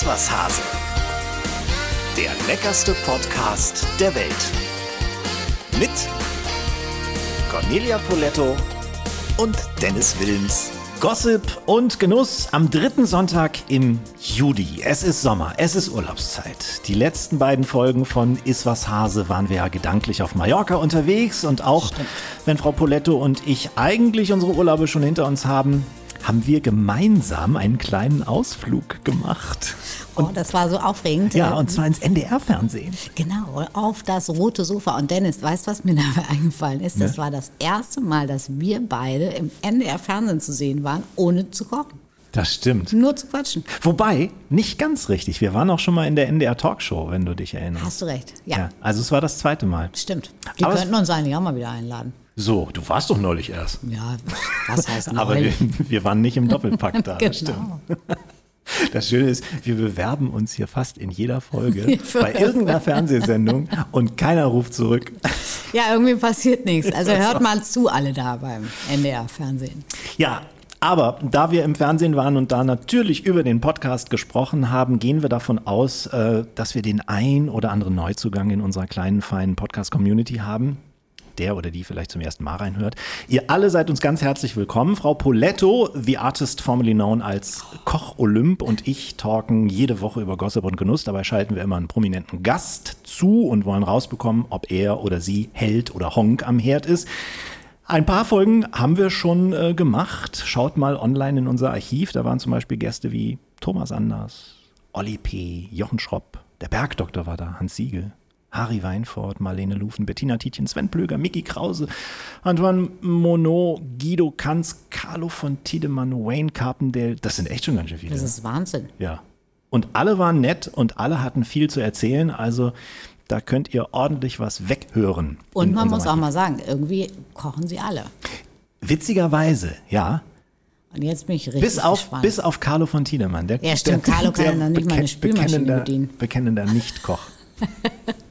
Iswas Hase. Der leckerste Podcast der Welt. Mit Cornelia Poletto und Dennis Wilms. Gossip und Genuss am dritten Sonntag im Juli. Es ist Sommer, es ist Urlaubszeit. Die letzten beiden Folgen von Iswas Hase waren wir ja gedanklich auf Mallorca unterwegs und auch Stimmt. wenn Frau Poletto und ich eigentlich unsere Urlaube schon hinter uns haben, haben wir gemeinsam einen kleinen Ausflug gemacht. Und, oh, das war so aufregend. Ja, und zwar ins NDR-Fernsehen. Genau, auf das rote Sofa. Und Dennis, weißt du, was mir dabei eingefallen ist? Das ja? war das erste Mal, dass wir beide im NDR-Fernsehen zu sehen waren, ohne zu kochen. Das stimmt. Nur zu quatschen. Wobei, nicht ganz richtig. Wir waren auch schon mal in der NDR Talkshow, wenn du dich erinnerst. Hast du recht, ja. ja also es war das zweite Mal. Stimmt. Die Aber könnten uns eigentlich auch mal wieder einladen. So, du warst doch neulich erst. Ja, was heißt neulich? Aber wir, wir, waren nicht im Doppelpack da. genau. Das, stimmt. das Schöne ist, wir bewerben uns hier fast in jeder Folge bei irgendeiner Fernsehsendung und keiner ruft zurück. Ja, irgendwie passiert nichts. Also hört mal zu, alle da beim NDR-Fernsehen. Ja, aber da wir im Fernsehen waren und da natürlich über den Podcast gesprochen haben, gehen wir davon aus, äh, dass wir den ein oder anderen Neuzugang in unserer kleinen, feinen Podcast-Community haben der oder die vielleicht zum ersten Mal reinhört. Ihr alle seid uns ganz herzlich willkommen. Frau Poletto, the artist formerly known als Koch Olymp und ich talken jede Woche über Gossip und Genuss. Dabei schalten wir immer einen prominenten Gast zu und wollen rausbekommen, ob er oder sie Held oder Honk am Herd ist. Ein paar Folgen haben wir schon äh, gemacht. Schaut mal online in unser Archiv. Da waren zum Beispiel Gäste wie Thomas Anders, Olli P., Jochen Schropp, der Bergdoktor war da, Hans Siegel. Harry Weinfurt, Marlene Lufen, Bettina Tietjen, Sven Plöger, Mickey Krause, Antoine Monod, Guido Kanz, Carlo von Tiedemann, Wayne Carpendale. Das sind echt schon ganz schön viele. Das ist Wahnsinn. Ja. Und alle waren nett und alle hatten viel zu erzählen. Also da könnt ihr ordentlich was weghören. Und man muss auch mal sagen, irgendwie kochen sie alle. Witzigerweise, ja. Und jetzt bin ich richtig bis auf, gespannt. Bis auf Carlo von Tiedemann. Der, ja, stimmt. Der, Carlo kann ja noch nicht mal eine Spülmaschine bedienen. Bekennender Nicht-Koch.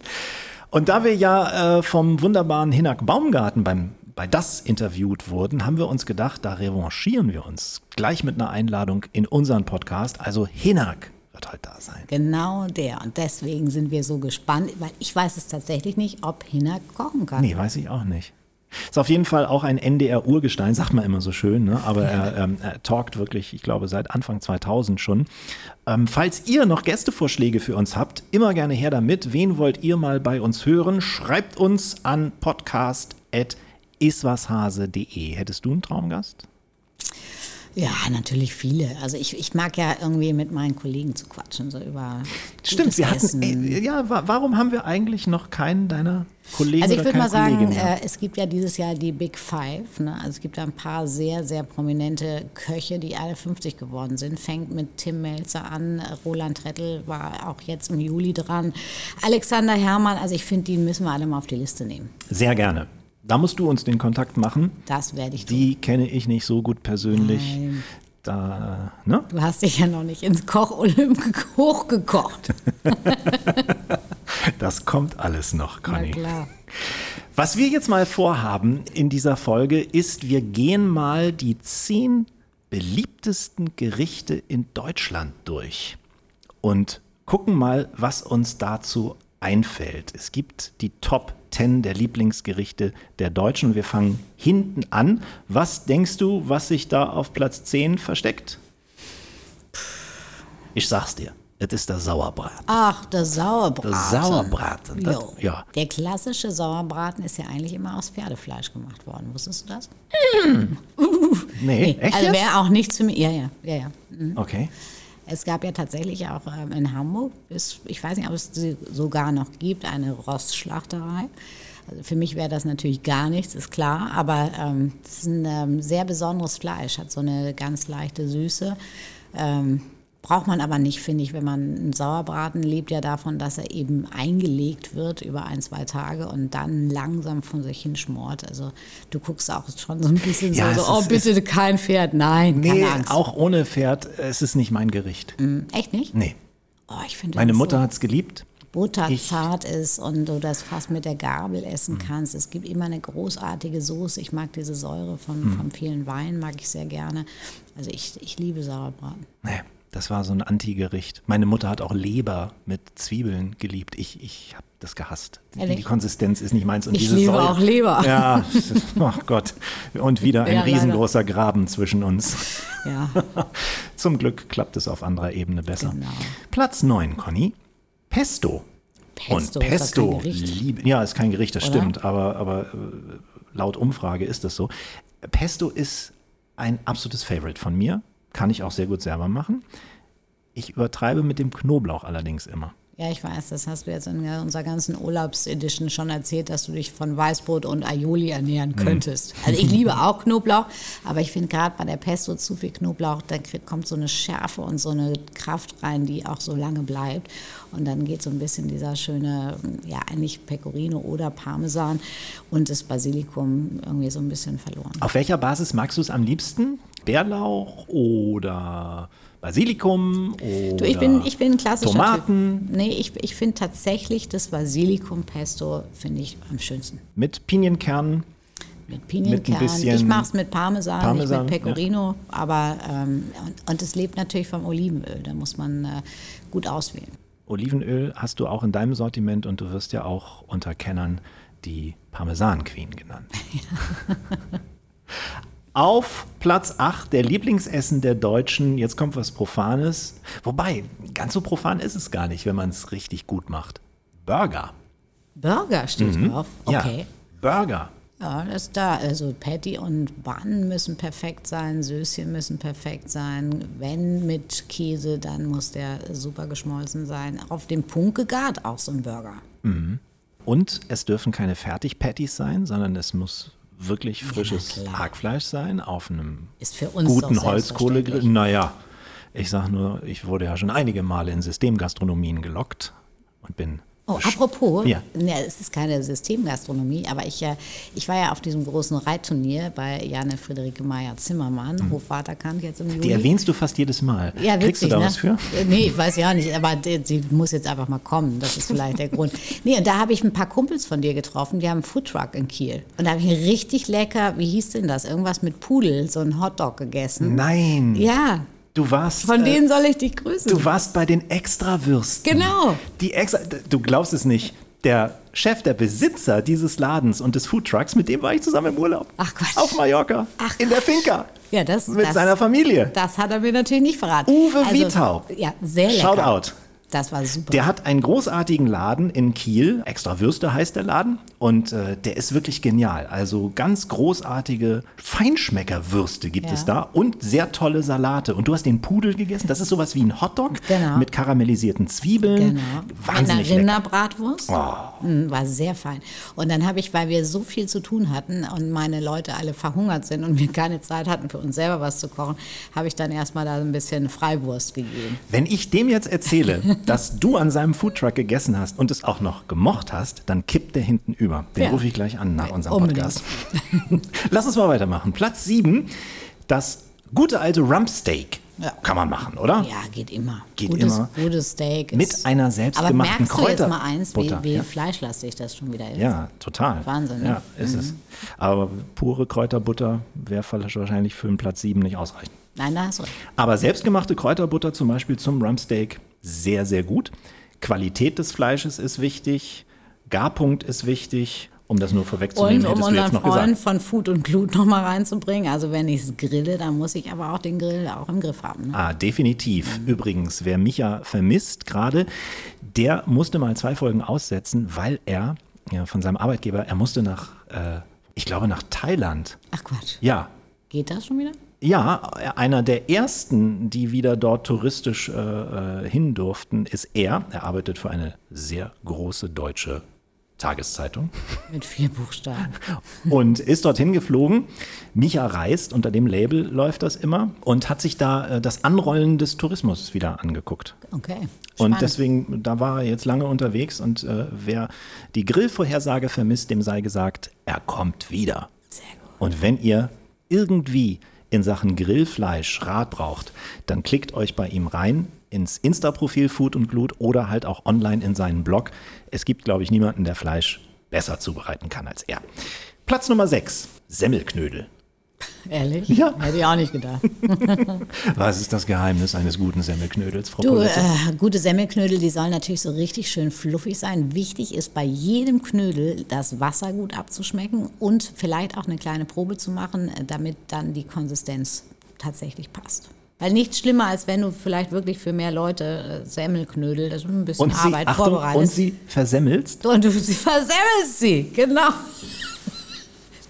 Und da wir ja äh, vom wunderbaren Hinak Baumgarten beim bei das interviewt wurden, haben wir uns gedacht, da revanchieren wir uns gleich mit einer Einladung in unseren Podcast. Also Hinak wird halt da sein. Genau der. Und deswegen sind wir so gespannt, weil ich weiß es tatsächlich nicht, ob Hinak kochen kann. Nee, weiß ich auch nicht. Ist auf jeden Fall auch ein NDR-Urgestein, sagt man immer so schön, ne? aber er, ähm, er talkt wirklich, ich glaube, seit Anfang 2000 schon. Ähm, falls ihr noch Gästevorschläge für uns habt, immer gerne her damit. Wen wollt ihr mal bei uns hören? Schreibt uns an podcast.iswashase.de. Hättest du einen Traumgast? Ja, natürlich viele. Also ich, ich mag ja irgendwie mit meinen Kollegen zu quatschen, so über. Stimmt, wir hatten. Äh, ja, warum haben wir eigentlich noch keinen deiner Kollegen? Also ich würde mal sagen, äh, es gibt ja dieses Jahr die Big Five. Ne? Also es gibt da ein paar sehr, sehr prominente Köche, die alle 50 geworden sind. Fängt mit Tim Melzer an, Roland Trettel war auch jetzt im Juli dran. Alexander Herrmann, also ich finde, die müssen wir alle mal auf die Liste nehmen. Sehr gerne. Da musst du uns den Kontakt machen. Das werde ich tun. Die kenne ich nicht so gut persönlich. Nein. Da, ne? Du hast dich ja noch nicht ins Koch-Olymp hochgekocht. das kommt alles noch, Conny. Na klar. Was wir jetzt mal vorhaben in dieser Folge ist, wir gehen mal die zehn beliebtesten Gerichte in Deutschland durch und gucken mal, was uns dazu einfällt. Es gibt die Top 10 der Lieblingsgerichte der Deutschen. Wir fangen hinten an. Was denkst du, was sich da auf Platz 10 versteckt? Ich sag's dir. Es ist der Sauerbraten. Ach, der Sauerbraten. Der Sauerbraten. Das, ja. Der klassische Sauerbraten ist ja eigentlich immer aus Pferdefleisch gemacht worden. Wusstest du das? Mm. nee, nee, echt? Also wäre auch nichts für mich. Ja, ja, ja, ja. Mhm. Okay. Es gab ja tatsächlich auch ähm, in Hamburg, ist, ich weiß nicht, ob es sie sogar noch gibt, eine Rostschlachterei. Also für mich wäre das natürlich gar nichts, ist klar, aber ähm, es ähm, ist ein ähm, sehr besonderes Fleisch, hat so eine ganz leichte Süße. Ähm, Braucht man aber nicht, finde ich, wenn man einen Sauerbraten lebt ja davon, dass er eben eingelegt wird über ein, zwei Tage und dann langsam von sich hinschmort. Also du guckst auch schon so ein bisschen ja, so, so oh bitte kein Pferd. Nein, nee, keine Angst. auch ohne Pferd, es ist nicht mein Gericht. Mm, echt nicht? Nee. Oh, ich finde Meine Mutter so hat es geliebt. Butterzart ist und du das fast mit der Gabel essen mm. kannst. Es gibt immer eine großartige Soße. Ich mag diese Säure von, mm. von vielen Weinen, mag ich sehr gerne. Also ich, ich liebe Sauerbraten. Nee. Das war so ein Antigericht. Meine Mutter hat auch Leber mit Zwiebeln geliebt. Ich, ich habe das gehasst. Die, die Konsistenz ist nicht meins. Und Ich diese liebe Säure- auch Leber. Ja, oh Gott. Und wieder ein Ja, leider. riesengroßer Graben zwischen uns. Ja, Zum Glück klappt es auf anderer Ebene besser. Genau. Platz 9, Conny. Pesto. Pesto Und Pesto, kein Gericht. liebe, ja, ist kein Gericht, das Oder? stimmt, aber, aber äh, laut Umfrage ist das so. Pesto ist ein absolutes Favorite von mir, kann ich auch sehr gut selber machen. Ich übertreibe mit dem Knoblauch allerdings immer. Ja, ich weiß, das hast du jetzt in unserer ganzen Urlaubsedition schon erzählt, dass du dich von Weißbrot und Aioli ernähren könntest. Also ich liebe auch Knoblauch, aber ich finde gerade bei der Pesto zu viel Knoblauch, da kommt so eine Schärfe und so eine Kraft rein, die auch so lange bleibt. Und dann geht so ein bisschen dieser schöne, ja eigentlich Pecorino oder Parmesan und das Basilikum irgendwie so ein bisschen verloren. Auf welcher Basis magst du es am liebsten? Bärlauch oder Basilikum oder Du, ich bin, ich bin klassischer Tomaten Typ. Nee, ich, ich finde tatsächlich das Basilikum-Pesto finde ich am schönsten. mit Pinienkernen. Mit Pinienkernen. bisschen ich mache es mit Parmesan, Parmesan, nicht mit Pecorino. Aber ähm, und, es lebt natürlich vom Olivenöl. Da muss man äh, gut auswählen. Olivenöl hast du auch in deinem Sortiment und du wirst ja auch unter Kennern die Parmesan Queen genannt. Auf Platz 8 der Lieblingsessen der Deutschen. Jetzt kommt was Profanes. Wobei, ganz so profan ist es gar nicht, wenn man es richtig gut macht. Burger. Burger steht drauf. Okay. Ja, Burger. Ja, das ist da. Also Patty und Bun müssen perfekt sein, Söschen müssen perfekt sein. Wenn mit Käse, dann muss der super geschmolzen sein. Auf den Punkt gegart auch so ein Burger. Und es dürfen keine Fertig-Patties sein, sondern es muss wirklich frisches klar. Hackfleisch sein auf einem guten Holzkohlegrill. Naja, ich sag nur, ich wurde ja schon einige Male in Systemgastronomien gelockt und bin. Oh, apropos, Ja. ja, es ist keine Systemgastronomie, aber ich, äh, ich war ja auf diesem großen Reitturnier bei Jane Friederike Meyer-Zimmermann, Hofvaterkant jetzt im Juli. Mhm. Die erwähnst du fast jedes Mal. Ja, witzig, Kriegst du da ne? was für? Äh, Nee, ich weiß ja nicht, aber die muss jetzt einfach mal kommen. Das ist vielleicht der Grund. Nee, und da habe ich ein paar Kumpels von dir getroffen, die haben einen Foodtruck in Kiel. Und da habe ich richtig lecker, wie hieß denn das? Irgendwas mit Pudel, so ein Hotdog gegessen. Nein. Ja, Du warst. von äh, denen soll ich dich grüßen. Du warst bei den Extrawürsten. Genau. Die extra, du glaubst es nicht. Der Chef, der Besitzer dieses Ladens und des Foodtrucks, mit dem war ich zusammen im Urlaub. Ach Quatsch. Auf Mallorca. Ach in der Finca. Ja, das- Mit das- seiner Familie. Das hat er mir natürlich nicht verraten. Uwe Also, Wietau. Ja, sehr lecker. Shoutout. Das war super. Der hat einen großartigen Laden in Kiel. Extra Würste heißt der Laden. Und äh, der ist wirklich genial. Also ganz großartige Feinschmeckerwürste gibt Ja. es da und sehr tolle Salate. Und du hast den Pudel gegessen. Das ist sowas wie ein Hotdog Genau. mit karamellisierten Zwiebeln. Genau. Wahnsinnig Mit einer. Rinderbratwurst. Mm, War sehr fein. Und dann habe ich, weil wir so viel zu tun hatten und meine Leute alle verhungert sind und wir keine Zeit hatten, für uns selber was zu kochen, habe ich dann erstmal da ein bisschen Freiwurst gegeben. Wenn ich dem jetzt erzähle, dass du an seinem Foodtruck gegessen hast und es auch noch gemocht hast, dann kippt der hinten über. Den Ja. rufe ich gleich an nach unserem Unbedingt. Podcast. Lass uns mal weitermachen. Platz 7, das gute alte Rumpsteak. Ja. Kann man machen, oder? Ja, geht immer. Geht gutes, immer. Gutes Steak. Mit ist- einer selbstgemachten Aber merkst du jetzt Kräuter- mal eins, wie, Butter, wie ja. fleischlastig das schon wieder ist? Ja, total. Wahnsinn, ne? Ja, ist es. Aber pure Kräuterbutter wäre wahrscheinlich für den Platz 7 nicht ausreichend. Nein, da hast du recht. Aber selbstgemachte Kräuterbutter zum Beispiel zum Rumpsteak sehr, sehr gut. Qualität des Fleisches ist wichtig, Garpunkt ist wichtig, um das nur vorwegzunehmen, Und um hättest du jetzt unseren noch Freund gesagt. von Food und Glut nochmal reinzubringen, also wenn ich es grille, dann muss ich aber auch den Grill auch im Griff haben. Ne? Ah, definitiv. Übrigens, wer Micha vermisst gerade, der musste mal zwei Folgen aussetzen, weil er ja, von seinem Arbeitgeber, er musste nach, äh, ich glaube, nach Thailand. Ach Quatsch, Ja, geht das schon wieder? Ja, einer der ersten, die wieder dort touristisch äh, äh, hin durften, ist er. Er arbeitet für eine sehr große deutsche Tageszeitung Mit vier Buchstaben. und ist dorthin geflogen. Micha reist, unter dem Label läuft das immer und hat sich da äh, das Anrollen des Tourismus wieder angeguckt. Okay. Und spannend. deswegen, da war er jetzt lange unterwegs und äh, wer die Grillvorhersage vermisst, dem sei gesagt, er kommt wieder. Sehr gut. Und wenn ihr irgendwie in Sachen Grillfleisch Rat braucht, dann klickt euch bei ihm rein ins Insta-Profil Food und Glut oder halt auch online in seinen Blog. Es gibt, glaube ich, niemanden, der Fleisch besser zubereiten kann als er. Platz Nummer 6, Semmelknödel. Ehrlich? Ja. Hätte ich auch nicht gedacht. Was ist das Geheimnis eines guten Semmelknödels, Frau Du, äh, gute Semmelknödel, die sollen natürlich so richtig schön fluffig sein. Wichtig ist bei jedem Knödel das Wasser gut abzuschmecken und vielleicht auch eine kleine Probe zu machen, äh, damit dann die Konsistenz tatsächlich passt. Weil nichts schlimmer, als wenn du vielleicht wirklich für mehr Leute äh, Semmelknödel, das ist ein bisschen Und sie, Arbeit, Achtung, und vorbereitest. sie versemmelst? Und du sie versemmelst sie, genau.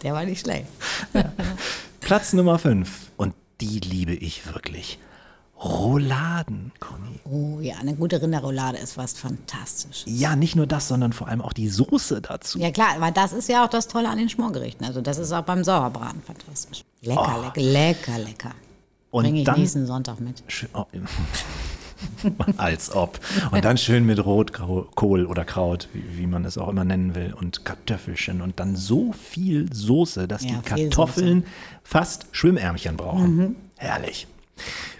Der war nicht schlecht. Platz Nummer 5. Und die liebe ich wirklich. Rouladen, Conny. Oh ja, eine gute Rinderroulade ist was fantastisch. Ja, nicht nur das, sondern vor allem auch die Soße dazu. Ja klar, aber das ist ja auch das Tolle an den Schmorgerichten. Also das ist auch beim Sauerbraten fantastisch. Lecker, lecker, lecker, lecker. Und Bringe ich dann- nächsten Sonntag mit. Schön, oh, als ob. Und dann schön mit Rotkohl oder Kraut, wie, wie man es auch immer nennen will, und Kartoffelchen und dann so viel Soße, dass Ja, die Kartoffeln fast Schwimmärmchen brauchen. Mhm. Herrlich.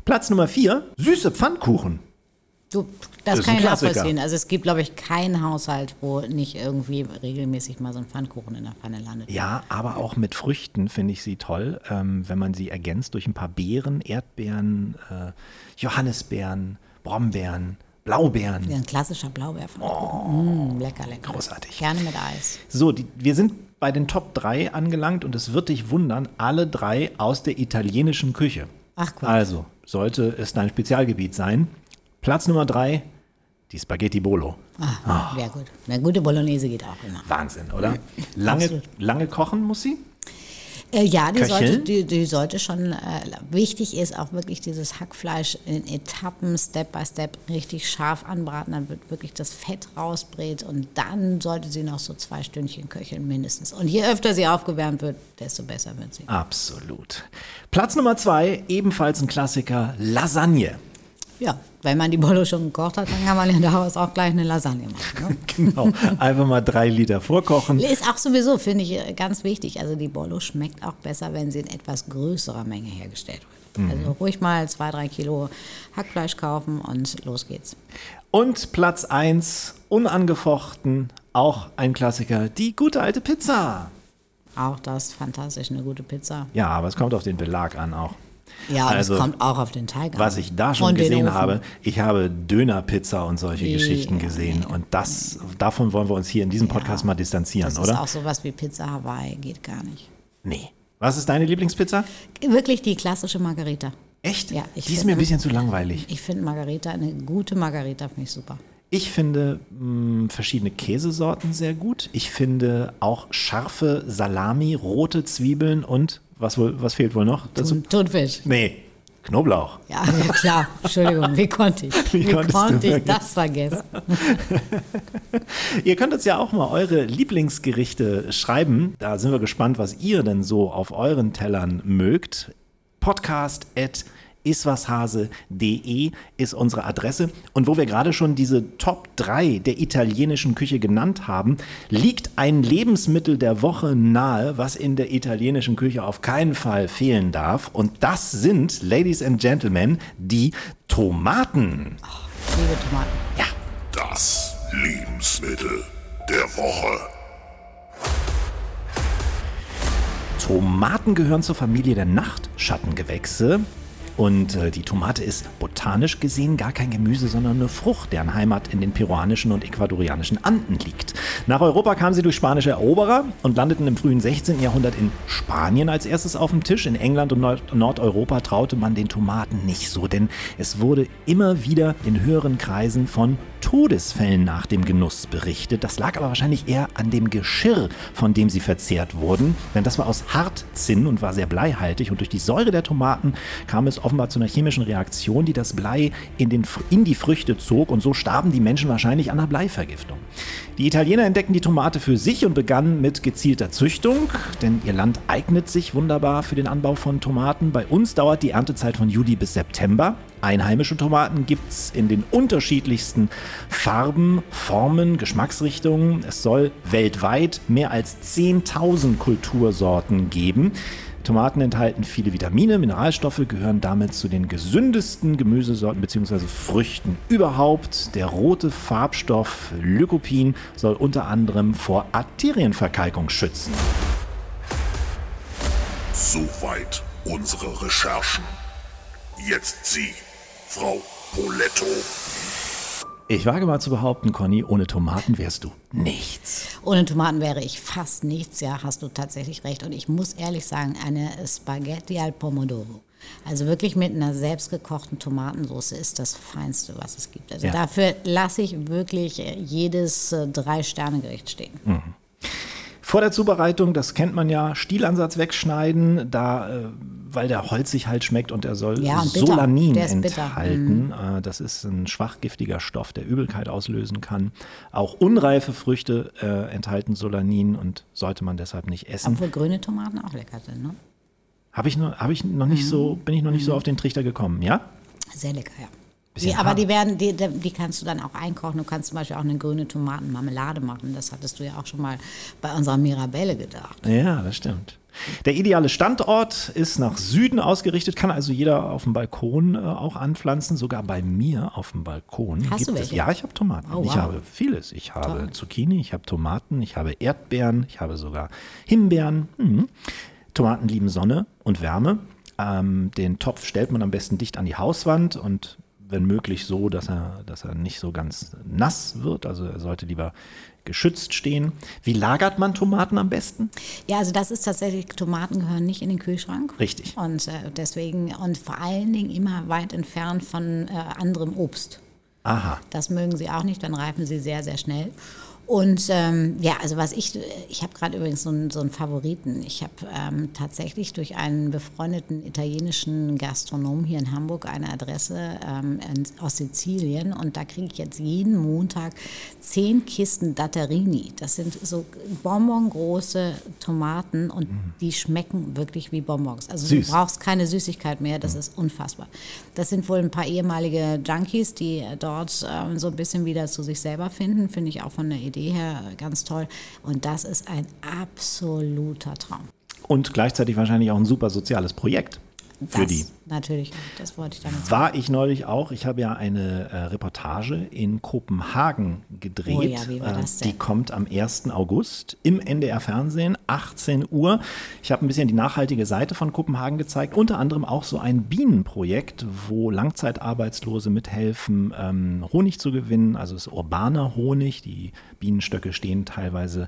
Platz Nummer vier, süße Pfannkuchen. Du, das ist kann ich nachvollziehen. Also es gibt, glaube ich, keinen Haushalt, wo nicht irgendwie regelmäßig mal so ein Pfannkuchen in der Pfanne landet. Ja, aber auch mit Früchten finde ich sie toll, ähm, wenn man sie ergänzt durch ein paar Beeren, Erdbeeren, äh, Johannisbeeren, Brombeeren, Blaubeeren. Ja, ein klassischer Blaubeerpfannkuchen. Mm, lecker, lecker. Oh. Großartig. Gerne mit Eis. So, die, wir sind bei den Top 3 angelangt und es wird dich wundern, alle drei aus der italienischen Küche. Ach, cool. Also, sollte es dein Spezialgebiet sein. Platz Nummer 3, die Spaghetti Bolo. Ah, Sehr gut. Eine gute Bolognese geht auch immer. Wahnsinn, oder? Lange, Absolut. lange kochen muss sie? Äh, ja, die Köcheln? sollte, die, die sollte schon, äh, wichtig ist auch wirklich dieses Hackfleisch in Etappen, Step by Step, richtig scharf anbraten, dann wird wirklich das Fett rausbrät und dann sollte sie noch so zwei Stündchen köcheln mindestens. Und je öfter sie aufgewärmt wird, desto besser wird sie. Absolut. Platz Nummer 2, ebenfalls ein Klassiker, Lasagne. Ja, wenn man die Bolo schon gekocht hat, dann kann man ja daraus auch gleich eine Lasagne machen. Ne? Genau, einfach mal drei Liter vorkochen. Ist auch sowieso, finde ich, ganz wichtig. Also die Bolo schmeckt auch besser, wenn sie in etwas größerer Menge hergestellt wird. Also ruhig mal zwei, drei Kilo Hackfleisch kaufen und los geht's. Und Platz 1, unangefochten, auch ein Klassiker, die gute alte Pizza. Auch das fantastisch, eine gute Pizza. Ja, aber es kommt auf den Belag an auch. Ja, Also, das kommt auch auf den Teig an. Was ich da schon Und gesehen habe, ich habe Dönerpizza und solche Nee, Geschichten gesehen. Und das, davon wollen wir uns hier in diesem Podcast mal distanzieren, Das ist oder? auch sowas wie Pizza Hawaii, geht gar nicht. Nee. Was ist deine Lieblingspizza? Wirklich die klassische Margarita. Echt? Ja, ich Die ist finde- mir ein bisschen zu langweilig. Ich finde Margarita, eine gute Margarita finde ich super. Ich finde mh, verschiedene Käsesorten sehr gut. Ich finde auch scharfe Salami, rote Zwiebeln und was, wohl, was fehlt wohl noch dazu? Thun- Thunfisch. Nee, Knoblauch. Ja, ja klar. Entschuldigung, wie konnte ich? Wie Wie, konnte ich das vergessen? Ihr könnt uns ja auch mal eure Lieblingsgerichte schreiben. Da sind wir gespannt, was ihr denn so auf euren Tellern mögt. Podcast at iswashase.de ist unsere Adresse. Und wo wir gerade schon diese Top 3 der italienischen Küche genannt haben, liegt ein Lebensmittel der Woche nahe, was in der italienischen Küche auf keinen Fall fehlen darf. Und das sind, Ladies and Gentlemen, die Tomaten. Liebe Tomaten. Ja, Das Lebensmittel der Woche. Tomaten gehören zur Familie der Nachtschattengewächse. Und äh, die Tomate ist botanisch gesehen gar kein Gemüse, sondern eine Frucht, deren Heimat in den peruanischen und ecuadorianischen Anden liegt. Nach Europa kam sie durch spanische Eroberer und landeten im frühen 16. Jahrhundert in Spanien als erstes auf dem Tisch. In England und Nord Nordeuropa traute man den Tomaten nicht so, denn es wurde immer wieder in höheren Kreisen von Todesfällen nach dem Genuss berichtet. Das lag aber wahrscheinlich eher an dem Geschirr, von dem sie verzehrt wurden, denn das war aus Hartzinn und war sehr bleihaltig und durch die Säure der Tomaten kam es offenbar zu einer chemischen Reaktion, die das Blei in, den, in die Früchte zog und so starben die Menschen wahrscheinlich an einer Bleivergiftung. Die Italiener entdeckten die Tomate für sich und begannen mit gezielter Züchtung, denn ihr Land eignet sich wunderbar für den Anbau von Tomaten. Bei uns dauert die Erntezeit von Juli bis September. Einheimische Tomaten gibt es in den unterschiedlichsten Farben, Formen, Geschmacksrichtungen. Es soll weltweit mehr als 10.000 Kultursorten geben. Tomaten enthalten viele Vitamine, Mineralstoffe, gehören damit zu den gesündesten Gemüsesorten bzw. Früchten überhaupt. Der rote Farbstoff Lycopin soll unter anderem vor Arterienverkalkung schützen. Soweit unsere Recherchen. Jetzt Sie, Frau Poletto. Ich wage mal zu behaupten, Conny, ohne Tomaten wärst du nichts. Ohne Tomaten wäre ich fast nichts, ja, hast du tatsächlich recht. Und ich muss ehrlich sagen, eine Spaghetti al Pomodoro. Also wirklich mit einer selbstgekochten Tomatensauce ist das Feinste, was es gibt. Also Ja. dafür lasse ich wirklich jedes äh, Drei-Sterne-Gericht stehen. Vor der Zubereitung, das kennt man ja, Stielansatz wegschneiden, da, äh, weil der holzig halt schmeckt und er soll Ja. Solanin enthalten. Äh, das ist ein schwach giftiger Stoff, der Übelkeit auslösen kann. Auch unreife Früchte äh, enthalten Solanin und sollte man deshalb nicht essen. Obwohl grüne Tomaten auch lecker sind, ne? Habe ich, noch, hab ich noch nicht so, bin ich noch nicht so auf den Trichter gekommen, ja? Sehr lecker, ja. Bisschen Die, aber die werden, die, die kannst du dann auch einkochen. Du kannst zum Beispiel auch eine grüne Tomatenmarmelade machen. Das hattest du ja auch schon mal bei unserer Mirabelle gedacht. Ja, das stimmt. Der ideale Standort ist nach Süden ausgerichtet, kann also jeder auf dem Balkon äh, auch anpflanzen, sogar bei mir auf dem Balkon. Hast du es, welche? ja, ich habe Tomaten. Oh, Ich wow. habe vieles. Ich habe Toll. Zucchini, ich habe Tomaten, ich habe Erdbeeren, ich habe sogar Himbeeren. Mhm. Tomaten lieben Sonne und Wärme. Ähm, den Topf stellt man am besten dicht an die Hauswand und wenn möglich so, dass er, dass er nicht so ganz nass wird. Also er sollte lieber geschützt stehen. Wie lagert man Tomaten am besten? Ja, also das ist tatsächlich, Tomaten gehören nicht in den Kühlschrank. Richtig. Und äh, deswegen, und vor allen Dingen immer weit entfernt von äh, anderem Obst. Aha. Das mögen sie auch nicht, dann reifen sie sehr, sehr schnell. Und ähm, ja, also was ich, ich habe gerade übrigens so einen, so einen Favoriten. Ich habe ähm, tatsächlich durch einen befreundeten italienischen Gastronom hier in Hamburg eine Adresse ähm, in, aus Sizilien und da kriege ich jetzt jeden Montag zehn Kisten Datterini. Das sind so bonbongroße Tomaten und die schmecken wirklich wie Bonbons. Also Süß. du brauchst keine Süßigkeit mehr, das ist unfassbar. Das sind wohl ein paar ehemalige Junkies, die dort ähm, so ein bisschen wieder zu sich selber finden. Finde ich auch von der Idee her ganz toll. Und das ist ein absoluter Traum. Und gleichzeitig wahrscheinlich auch ein super soziales Projekt für das die. natürlich, das wollte ich damit sagen. War ich neulich auch. Ich habe ja eine äh, Reportage in Kopenhagen gedreht. Oh ja, wie war Äh, das denn? Die kommt am 1. August im NDR Fernsehen, 18 Uhr. Ich habe ein bisschen die nachhaltige Seite von Kopenhagen gezeigt, unter anderem auch so ein Bienenprojekt, wo Langzeitarbeitslose mithelfen, ähm, Honig zu gewinnen. Also es ist urbaner Honig. Die Bienenstöcke stehen teilweise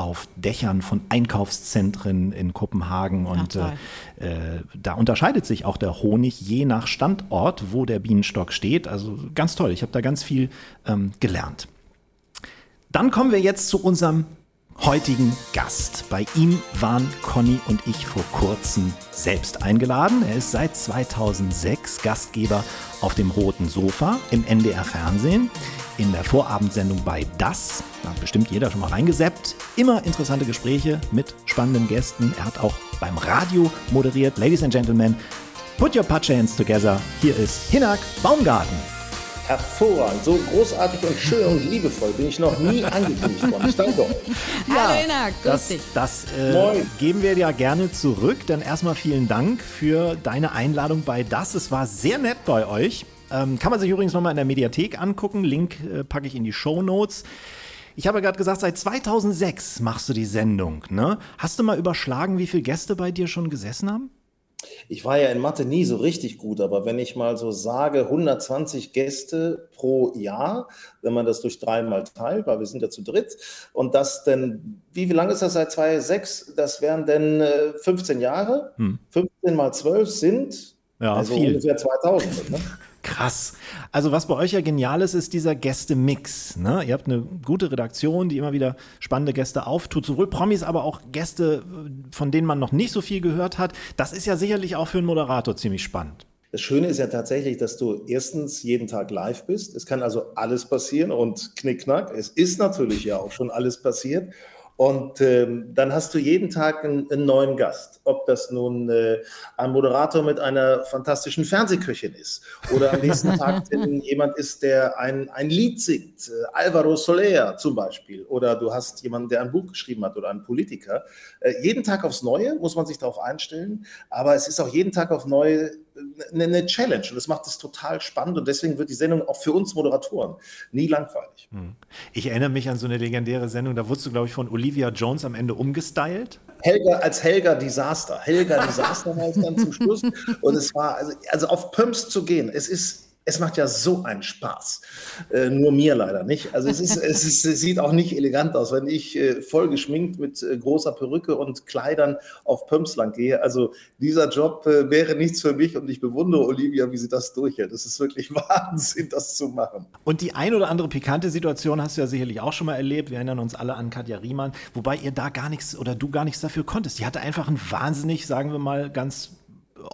auf Dächern von Einkaufszentren in Kopenhagen und toll. äh, äh, da unterscheidet sich auch der Honig je nach Standort, wo der Bienenstock steht. Also ganz toll. Ich habe da ganz viel ähm, gelernt. Dann kommen wir jetzt zu unserem heutigen Gast. Bei ihm waren Conny und ich vor kurzem selbst eingeladen. Er ist seit 2006 Gastgeber auf dem Roten Sofa im NDR Fernsehen. In der Vorabendsendung bei Das, da hat bestimmt jeder schon mal reingeseppt. Immer interessante Gespräche mit spannenden Gästen. Er hat auch beim Radio moderiert. Ladies and Gentlemen, put your patch hands together. Hier ist Hinak Baumgarten. Hervorragend, so großartig und schön und liebevoll bin ich noch nie angekündigt worden. Ich danke euch. Hallo Inak, grüß Das, dich. das äh, Moin. geben wir ja gerne zurück. Dann erstmal vielen Dank für deine Einladung bei das. Es war sehr nett bei euch. Ähm, kann man sich übrigens nochmal in der Mediathek angucken. Link äh, packe ich in die Show Notes. Ich habe gerade gesagt, seit 2006 machst du die Sendung. Ne? Hast du mal überschlagen, wie viele Gäste bei dir schon gesessen haben? Ich war ja in Mathe nie so richtig gut, aber wenn ich mal so sage, 120 Gäste pro Jahr, wenn man das durch drei mal teilt, weil wir sind ja zu dritt, und das denn, wie, wie lange ist das seit 2006? Das wären denn äh, 15 Jahre. 15 mal 12 sind Ja, also viel. ungefähr 2000. Ne? Krass. Also was bei euch ja genial ist, ist dieser Gäste-Mix. Ne? Ihr habt eine gute Redaktion, die immer wieder spannende Gäste auftut, sowohl Promis, aber auch Gäste, von denen man noch nicht so viel gehört hat. Das ist ja sicherlich auch für einen Moderator ziemlich spannend. Das Schöne ist ja tatsächlich, dass du erstens jeden Tag live bist. Es kann also alles passieren und knickknack. Es ist natürlich ja auch schon alles passiert. Und ähm, dann hast du jeden Tag einen, einen neuen Gast. Ob das nun äh, ein Moderator mit einer fantastischen Fernsehköchin ist oder am nächsten Tag jemand ist, der ein, ein Lied singt. Äh, Alvaro Soler zum Beispiel. Oder du hast jemanden, der ein Buch geschrieben hat oder einen Politiker. Äh, jeden Tag aufs Neue muss man sich darauf einstellen. Aber es ist auch jeden Tag auf neue eine, Challenge und das macht es total spannend und deswegen wird die Sendung auch für uns Moderatoren nie langweilig. Ich erinnere mich an so eine legendäre Sendung, da wurdest du, glaube ich, von Olivia Jones am Ende umgestylt. Helga als Helga Disaster. Helga Disaster war es dann zum Schluss. Und es war, also, also auf Pumps zu gehen, es ist es macht ja so einen Spaß. Äh, nur mir leider nicht. Also es, ist, es, ist, es sieht auch nicht elegant aus, wenn ich äh, voll geschminkt mit äh, großer Perücke und Kleidern auf Pumps lang gehe. Also dieser Job äh, wäre nichts für mich und ich bewundere Olivia, wie sie das durchhält. Es ist wirklich Wahnsinn, das zu machen. Und die ein oder andere pikante Situation hast du ja sicherlich auch schon mal erlebt. Wir erinnern uns alle an Katja Riemann, wobei ihr da gar nichts oder du gar nichts dafür konntest. Die hatte einfach einen wahnsinnig, sagen wir mal, ganz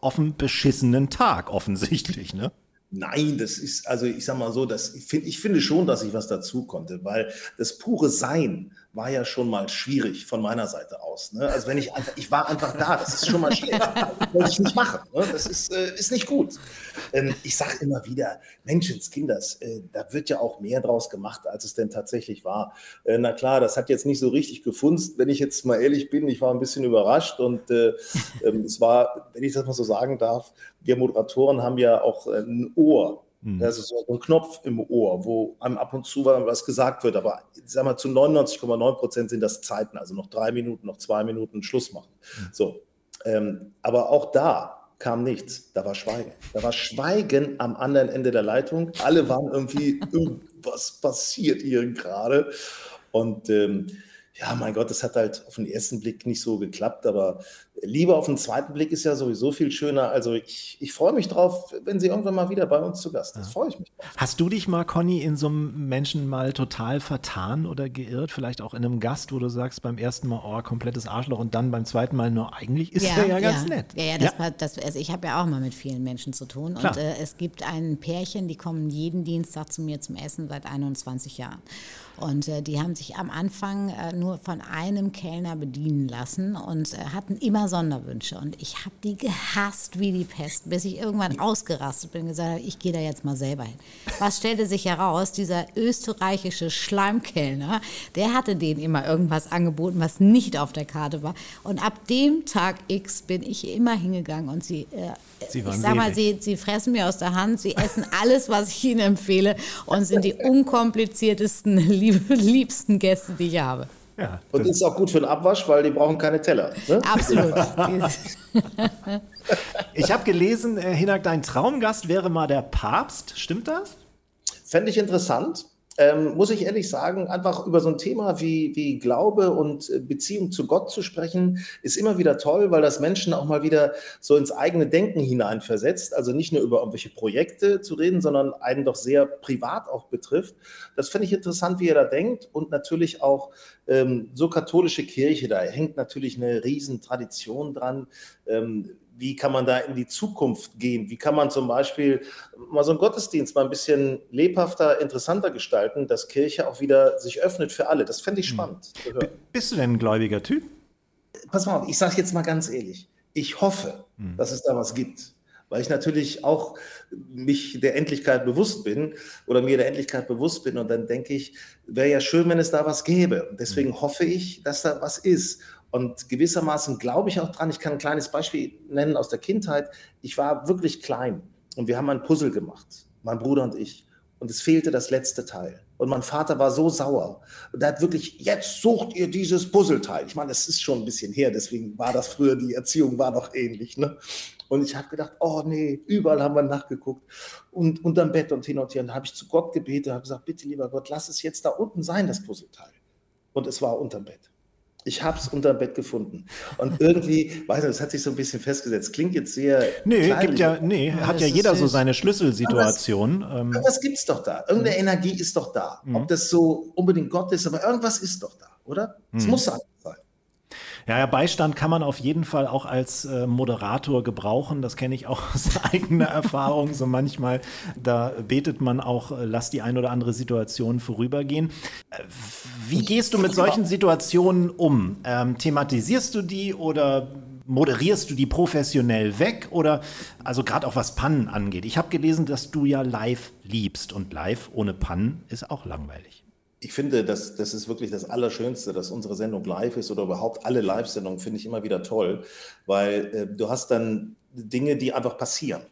offen beschissenen Tag offensichtlich, ne? Nein, das ist, also ich sag mal so, dass ich, find, ich finde schon, dass ich was dazu konnte, weil das pure Sein war ja schon mal schwierig von meiner Seite aus. Ne? Also wenn ich einfach, ich war einfach da, das ist schon mal schlecht. Das wollte ich nicht machen. Ne? Das ist, äh, ist nicht gut. Ähm, ich sage immer wieder, Menschenskinders, äh, da wird ja auch mehr draus gemacht, als es denn tatsächlich war. Äh, na klar, das hat jetzt nicht so richtig gefunzt, wenn ich jetzt mal ehrlich bin. Ich war ein bisschen überrascht und äh, ähm, es war, wenn ich das mal so sagen darf, wir Moderatoren haben ja auch ein Ohr Mhm. Das ist so ein Knopf im Ohr, wo einem ab und zu was gesagt wird. Aber ich sag mal, zu 99,9 Prozent sind das Zeiten, also noch drei Minuten, noch zwei Minuten Schluss machen. Mhm. So. Ähm, aber auch da kam nichts. Da war Schweigen. Da war Schweigen am anderen Ende der Leitung. Alle waren irgendwie, irgendwas passiert hier gerade. Und ähm, ja, mein Gott, das hat halt auf den ersten Blick nicht so geklappt, aber Liebe auf den zweiten Blick ist ja sowieso viel schöner. Also ich, ich freue mich drauf, wenn sie irgendwann mal wieder bei uns zu Gast ist. Ja. Freue ich mich drauf. Hast du dich mal, Conny, in so einem Menschen mal total vertan oder geirrt? Vielleicht auch in einem Gast, wo du sagst, beim ersten Mal, oh, komplettes Arschloch und dann beim zweiten Mal nur, eigentlich ist ja, ja ganz nett. Ja, ja, das ja. War, das, also ich habe ja auch mal mit vielen Menschen zu tun. Klar. Und äh, es gibt ein Pärchen, die kommen jeden Dienstag zu mir zum Essen seit 21 Jahren. Und äh, die haben sich am Anfang äh, nur von einem Kellner bedienen lassen und äh, hatten immer Sonderwünsche. Und ich habe die gehasst wie die Pest, bis ich irgendwann ausgerastet bin und gesagt habe, ich gehe da jetzt mal selber hin. Was stellte sich heraus? Dieser österreichische Schleimkellner, der hatte denen immer irgendwas angeboten, was nicht auf der Karte war. Und ab dem Tag X bin ich immer hingegangen und sie, äh, sie ich sag mal, sie, sie fressen mir aus der Hand, sie essen alles, was ich ihnen empfehle und sind die unkompliziertesten lieb, liebsten Gäste, die ich habe. Ja, und ist auch gut für den Abwasch, weil die brauchen keine Teller. Ne? Absolut. ich habe gelesen, äh, Hinak, dein Traumgast wäre mal der Papst. Stimmt das? Fände ich interessant ähm, muss ich ehrlich sagen, einfach über so ein Thema wie, wie Glaube und äh, Beziehung zu Gott zu sprechen, ist immer wieder toll, weil das Menschen auch mal wieder so ins eigene Denken hineinversetzt. Also nicht nur über irgendwelche Projekte zu reden, sondern einen doch sehr privat auch betrifft. Das finde ich interessant, wie er da denkt und natürlich auch ähm, so katholische Kirche, da hängt natürlich eine riesen Tradition dran. Ähm, wie kann man da in die Zukunft gehen? Wie kann man zum Beispiel mal so einen Gottesdienst mal ein bisschen lebhafter, interessanter gestalten, dass Kirche auch wieder sich öffnet für alle? Das fände ich hm. spannend. Mhm. Bist du denn ein gläubiger Typ? Pass mal auf, ich sage jetzt mal ganz ehrlich. Ich hoffe, mhm. dass es da was gibt weil ich natürlich auch mich der Endlichkeit bewusst bin oder mir der Endlichkeit bewusst bin und dann denke ich, wäre ja schön, wenn es da was gäbe. Und deswegen mhm. hoffe ich, dass da was ist. Und gewissermaßen glaube ich auch dran. Ich kann ein kleines Beispiel nennen aus der Kindheit. Ich war wirklich klein und wir haben ein Puzzle gemacht, mein Bruder und ich. Und es fehlte das letzte Teil. Und mein Vater war so sauer. Und er hat wirklich, jetzt sucht ihr dieses Puzzleteil. Ich meine, das ist schon ein bisschen her, deswegen war das früher, die Erziehung war noch ähnlich. Ne? Und ich habe gedacht, oh nee, überall haben wir nachgeguckt und unterm Bett und hin und her. Und da habe ich zu Gott gebetet, habe gesagt, bitte lieber Gott, lass es jetzt da unten sein, das Puzzleteil. Und es war unterm Bett. Ich habe es unter dem Bett gefunden. Und irgendwie, weiß nicht, das hat sich so ein bisschen festgesetzt. Klingt jetzt sehr. Nee, gibt ja, nee, ja, hat ja jeder so seine Schlüsselsituation. Aber ähm. was gibt es doch da. Irgendeine mhm. Energie ist doch da. Mhm. Ob das so unbedingt Gott ist, aber irgendwas ist doch da, oder? Es mhm. muss sein. Ja, ja, Beistand kann man auf jeden Fall auch als äh, Moderator gebrauchen. Das kenne ich auch aus eigener Erfahrung. So manchmal, da betet man auch, äh, lass die ein oder andere Situation vorübergehen. Äh, wie gehst du mit solchen Situationen um? Ähm, thematisierst du die oder moderierst du die professionell weg oder also gerade auch was Pannen angeht? Ich habe gelesen, dass du ja live liebst und live ohne Pannen ist auch langweilig ich finde, das, das ist wirklich das Allerschönste, dass unsere Sendung live ist oder überhaupt alle Live-Sendungen finde ich immer wieder toll, weil äh, du hast dann Dinge, die einfach passieren.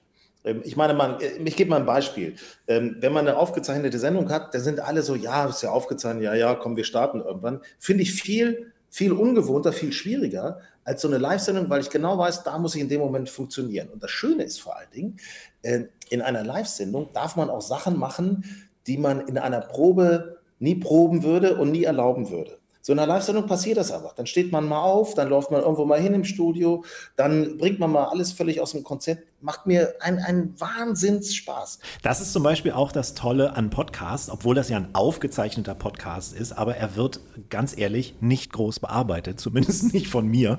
Ähm, ich meine, man, äh, ich gebe mal ein Beispiel. Ähm, wenn man eine aufgezeichnete Sendung hat, da sind alle so, ja, ist ja aufgezeichnet, ja, ja, komm, wir starten irgendwann. Finde ich viel viel ungewohnter, viel schwieriger als so eine Live-Sendung, weil ich genau weiß, da muss ich in dem Moment funktionieren. Und das Schöne ist vor allen Dingen, äh, in einer Live-Sendung darf man auch Sachen machen, die man in einer Probe nie proben würde und nie erlauben würde. So in einer Live-Sendung passiert das einfach. Dann steht man mal auf, dann läuft man irgendwo mal hin im Studio, dann bringt man mal alles völlig aus dem Konzept. Macht mir einen, einen Wahnsinnsspaß. Das ist zum Beispiel auch das Tolle an Podcasts, obwohl das ja ein aufgezeichneter Podcast ist, aber er wird ganz ehrlich nicht groß bearbeitet, zumindest nicht von mir.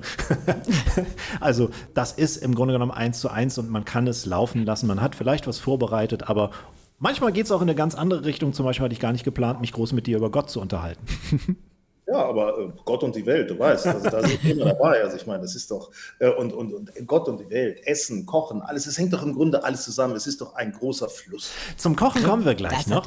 also das ist im Grunde genommen eins zu eins und man kann es laufen lassen. Man hat vielleicht was vorbereitet, aber Manchmal geht es auch in eine ganz andere Richtung. Zum Beispiel hatte ich gar nicht geplant, mich groß mit dir über Gott zu unterhalten. Ja, aber äh, Gott und die Welt, du weißt, also da sind immer dabei. Also ich meine, das ist doch, äh, und, und, und Gott und die Welt, Essen, Kochen, alles, es hängt doch im Grunde alles zusammen. Es ist doch ein großer Fluss. Zum Kochen kommen wir gleich das noch.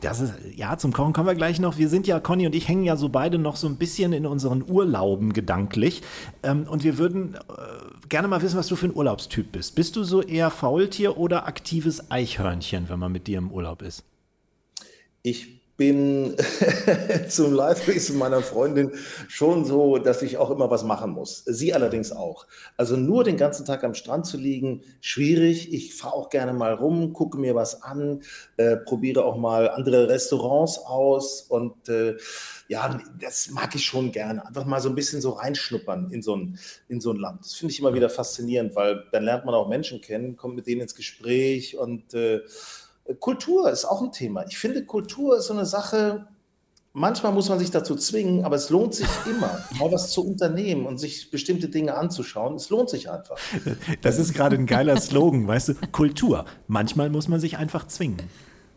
Das ist, ja, zum Kochen kommen wir gleich noch. Wir sind ja, Conny und ich hängen ja so beide noch so ein bisschen in unseren Urlauben gedanklich. Ähm, und wir würden äh, gerne mal wissen, was du für ein Urlaubstyp bist. Bist du so eher Faultier oder aktives Eichhörnchen, wenn man mit dir im Urlaub ist? Ich bin zum Live-Racen meiner Freundin schon so, dass ich auch immer was machen muss. Sie allerdings auch. Also nur den ganzen Tag am Strand zu liegen, schwierig. Ich fahre auch gerne mal rum, gucke mir was an, äh, probiere auch mal andere Restaurants aus und äh, ja, das mag ich schon gerne. Einfach mal so ein bisschen so reinschnuppern in so ein, in so ein Land. Das finde ich immer wieder faszinierend, weil dann lernt man auch Menschen kennen, kommt mit denen ins Gespräch und äh, Kultur ist auch ein Thema. Ich finde, Kultur ist so eine Sache, manchmal muss man sich dazu zwingen, aber es lohnt sich immer, mal was zu unternehmen und sich bestimmte Dinge anzuschauen. Es lohnt sich einfach. Das ist gerade ein geiler Slogan, weißt du? Kultur. Manchmal muss man sich einfach zwingen.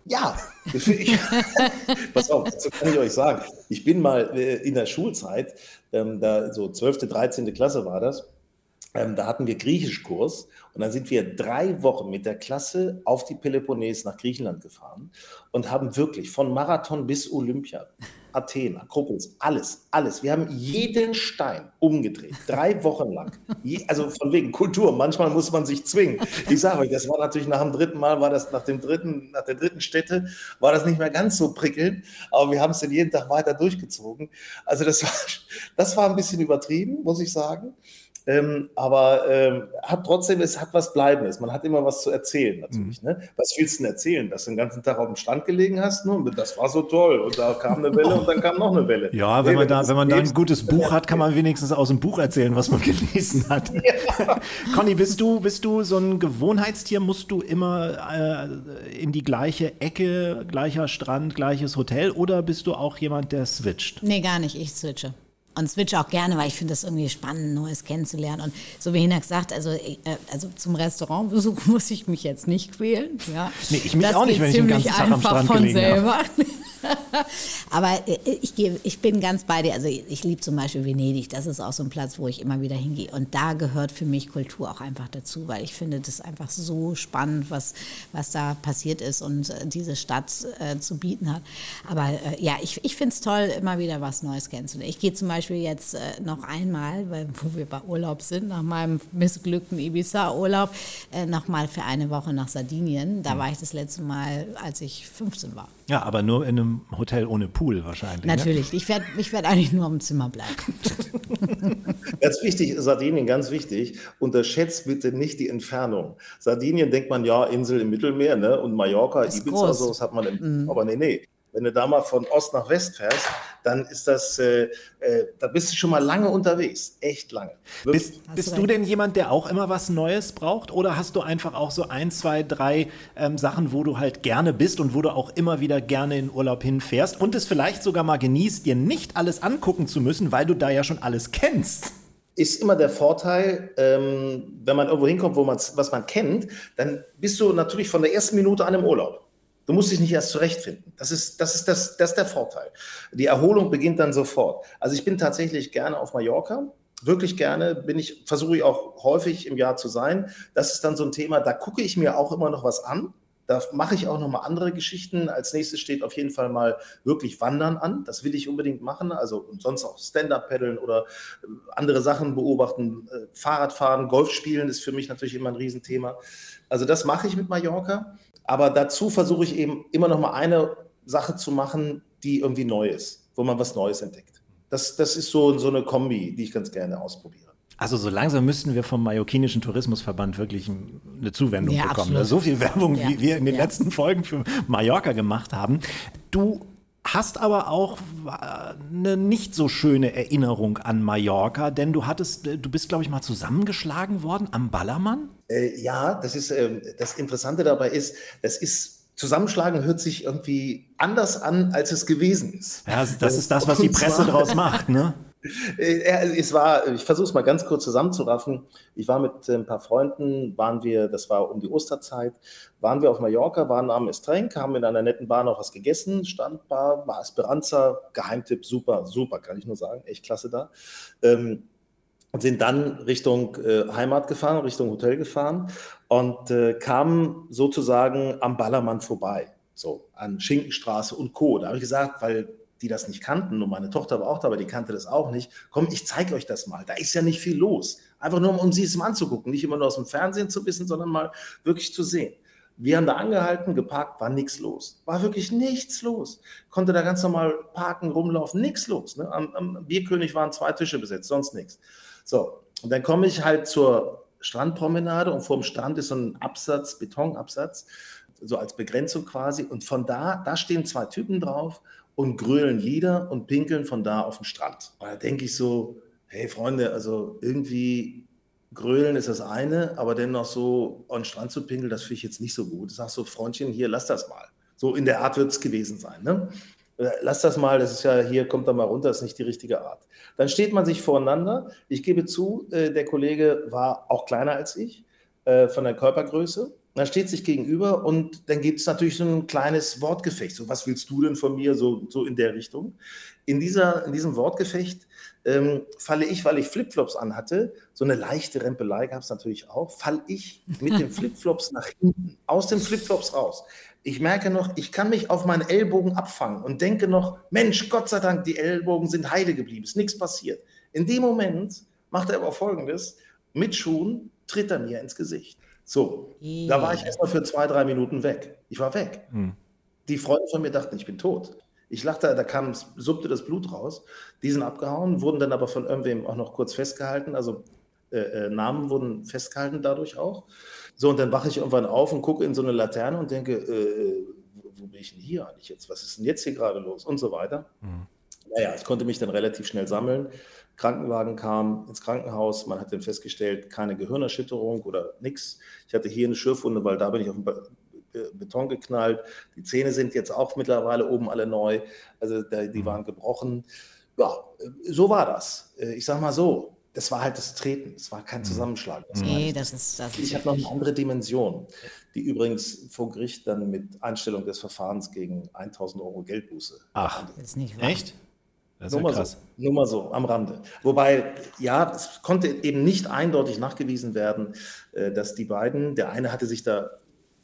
Ja, ich, pass auf, dazu kann ich euch sagen. Ich bin mal äh, in der Schulzeit, ähm, da so 12., 13. Klasse war das, ähm, da hatten wir Griechischkurs und dann sind wir drei Wochen mit der Klasse auf die Peloponnes nach Griechenland gefahren und haben wirklich von Marathon bis Olympia, Athen, Akropolis, alles, alles. Wir haben jeden Stein umgedreht, drei Wochen lang. Je, also von wegen Kultur, manchmal muss man sich zwingen. Ich sage euch, das war natürlich nach dem dritten Mal, war das nach dem dritten, nach der dritten Stätte, war das nicht mehr ganz so prickelnd, aber wir haben es dann jeden Tag weiter durchgezogen. Also das war, das war ein bisschen übertrieben, muss ich sagen. Ähm, aber ähm, hat trotzdem, es hat was Bleibendes. Man hat immer was zu erzählen natürlich. Mhm. Ne? Was willst du denn erzählen? Dass du den ganzen Tag auf dem Strand gelegen hast? Ne? Das war so toll. Und da kam eine Welle und dann kam noch eine Welle. Ja, wenn nee, man, da, wenn man da ein gutes Buch hat, kann man wenigstens aus dem Buch erzählen, was man gelesen hat. Ja. Conny, bist du, bist du so ein Gewohnheitstier? Musst du immer äh, in die gleiche Ecke, gleicher Strand, gleiches Hotel? Oder bist du auch jemand, der switcht? Nee, gar nicht. Ich switche und switch auch gerne, weil ich finde das irgendwie spannend, Neues kennenzulernen. Und so wie Hinak sagt, also, äh, also zum Restaurantbesuch muss ich mich jetzt nicht quälen. Ja. Nee, ich mich das auch nicht, wenn ich den ganzen Tag am Strand gelegen selber. habe. Aber äh, ich, ich bin ganz bei dir. Also ich liebe zum Beispiel Venedig. Das ist auch so ein Platz, wo ich immer wieder hingehe. Und da gehört für mich Kultur auch einfach dazu, weil ich finde das einfach so spannend, was, was da passiert ist und äh, diese Stadt äh, zu bieten hat. Aber äh, ja, ich, ich finde es toll, immer wieder was Neues kennenzulernen. Ich gehe zum Beispiel jetzt äh, noch einmal, weil, wo wir bei Urlaub sind, nach meinem missglückten Ibiza-Urlaub, äh, noch mal für eine Woche nach Sardinien. Da mhm. war ich das letzte Mal, als ich 15 war. Ja, aber nur in einem Hotel ohne Pool wahrscheinlich. Ne? Natürlich. Ne? Ich werde ich werd eigentlich nur im Zimmer bleiben. ganz wichtig, Sardinien, ganz wichtig. Unterschätzt bitte nicht die Entfernung. Sardinien denkt man ja, Insel im Mittelmeer, ne? Und Mallorca, Ibiza, groß. so, das hat man im, mhm. aber nee, nee. Wenn du da mal von Ost nach West fährst, dann ist das, äh, äh, da bist du schon mal lange unterwegs. Echt lange. Bist, bist du denn jemand, der auch immer was Neues braucht? Oder hast du einfach auch so ein, zwei, drei ähm, Sachen, wo du halt gerne bist und wo du auch immer wieder gerne in Urlaub hinfährst und es vielleicht sogar mal genießt, dir nicht alles angucken zu müssen, weil du da ja schon alles kennst? ist immer der Vorteil, ähm, wenn man irgendwo hinkommt, wo man was man kennt, dann bist du natürlich von der ersten Minute an im Urlaub. Du musst dich nicht erst zurechtfinden. Das ist, das ist, das, das ist der Vorteil. Die Erholung beginnt dann sofort. Also ich bin tatsächlich gerne auf Mallorca. Wirklich gerne bin ich, versuche ich auch häufig im Jahr zu sein. Das ist dann so ein Thema, da gucke ich mir auch immer noch was an. Da mache ich auch noch mal andere Geschichten. Als nächstes steht auf jeden Fall mal wirklich Wandern an. Das will ich unbedingt machen. Also und sonst auch Stand-up-Paddeln oder äh, andere Sachen beobachten. Äh, Fahrradfahren, Golf spielen ist für mich natürlich immer ein Riesenthema. Also das mache ich mit Mallorca. Aber dazu versuche ich eben immer noch mal eine Sache zu machen, die irgendwie neu ist, wo man was Neues entdeckt. Das, das ist so, so eine Kombi, die ich ganz gerne ausprobiere. Also so langsam müssten wir vom Mallorquinischen Tourismusverband wirklich eine Zuwendung Ja, bekommen. absolut. So viel Werbung, Ja, wie wir in den ja. letzten Folgen für Mallorca gemacht haben. Du hast aber auch äh, eine nicht so schöne Erinnerung an Mallorca, denn du hattest, äh, du bist, glaube ich, mal zusammengeschlagen worden am Ballermann. Äh, ja, das ist ähm, das Interessante dabei ist, das ist Zusammenschlagen hört sich irgendwie anders an, als es gewesen ist. Ja, das ist das, was die Presse draus macht, ne? Äh, ja, Es war, ich versuche es mal ganz kurz zusammenzuraffen. Ich war mit äh, ein paar Freunden, waren wir, das war um die Osterzeit, waren wir auf Mallorca, waren am Estrenk, haben in einer netten Bar noch was gegessen, Standbar, war Esperanza, Geheimtipp, super, super, kann ich nur sagen, echt klasse da. Ähm, sind dann Richtung äh, Heimat gefahren, Richtung Hotel gefahren und äh, kamen sozusagen am Ballermann vorbei, so an Schinkenstraße und Co. Da habe ich gesagt, weil die das nicht kannten und meine Tochter war auch da, aber die kannte das auch nicht. Komm, ich zeige euch das mal. Da ist ja nicht viel los. Einfach nur, um sie es mal anzugucken, nicht immer nur aus dem Fernsehen zu wissen, sondern mal wirklich zu sehen. Wir haben da angehalten, geparkt, war nichts los. War wirklich nichts los. Konnte da ganz normal parken, rumlaufen, nichts los. Ne? Am, am Bierkönig waren zwei Tische besetzt, sonst nichts. So, und dann komme ich halt zur Strandpromenade und vorm Strand ist so ein Absatz, Betonabsatz, so als Begrenzung quasi. Und von da, da stehen zwei Typen drauf und grölen Lieder und pinkeln von da auf den Strand. Und da denke ich so, hey Freunde, also irgendwie grölen ist das eine, aber dennoch so an den Strand zu pinkeln, das finde ich jetzt nicht so gut. Ich sage so, Freundchen, hier, lass das mal. So in der Art wird es gewesen sein. Ne? Lass das mal, das ist ja hier, kommt da mal runter, ist nicht die richtige Art. Dann steht man sich voreinander. Ich gebe zu, äh, der Kollege war auch kleiner als ich, äh, von der Körpergröße. Man steht sich gegenüber und dann gibt es natürlich so ein kleines Wortgefecht. So, was willst du denn von mir? So, so in der Richtung. In, dieser, in diesem Wortgefecht ähm, falle ich, weil ich Flipflops anhatte, so eine leichte Rempelei gab es natürlich auch, falle ich mit den Flipflops nach hinten, aus den Flipflops raus. Ich merke noch, ich kann mich auf meinen Ellbogen abfangen und denke noch, Mensch, Gott sei Dank, die Ellbogen sind heile geblieben, ist nichts passiert. In dem Moment macht er aber Folgendes, mit Schuhen tritt er mir ins Gesicht. So, da war ich erstmal für zwei, drei Minuten weg. Ich war weg. Die Freunde von mir dachten, ich bin tot. Ich lachte, da kam, suppte das Blut raus. Die sind abgehauen, wurden dann aber von irgendwem auch noch kurz festgehalten. Also äh, äh, Namen wurden festgehalten dadurch auch. So, und dann wache ich irgendwann auf und gucke in so eine Laterne und denke, äh, wo, wo bin ich denn hier eigentlich jetzt? Was ist denn jetzt hier gerade los? Und so weiter. Naja, ich konnte mich dann relativ schnell sammeln. Krankenwagen kam ins Krankenhaus. Man hat dann festgestellt, keine Gehirnerschütterung oder nichts. Ich hatte hier eine Schürfwunde, weil da bin ich auf Be- Beton geknallt. Die Zähne sind jetzt auch mittlerweile oben alle neu. Also die waren gebrochen. Ja, äh, so war das. Äh, Ich sag mal so, das war halt das Treten. Es war kein Zusammenschlag. Das war Nee, nicht- das ist das. ich habe noch eine andere Dimension, die übrigens vor Gericht dann mit Einstellung des Verfahrens gegen 1000 Euro Geldbuße. Ach, ist nicht wahr. echt? Das ist Nur ja mal, krass. so, nur mal so am Rande. Wobei, ja, es konnte eben nicht eindeutig nachgewiesen werden, äh, dass die beiden, der eine hatte sich da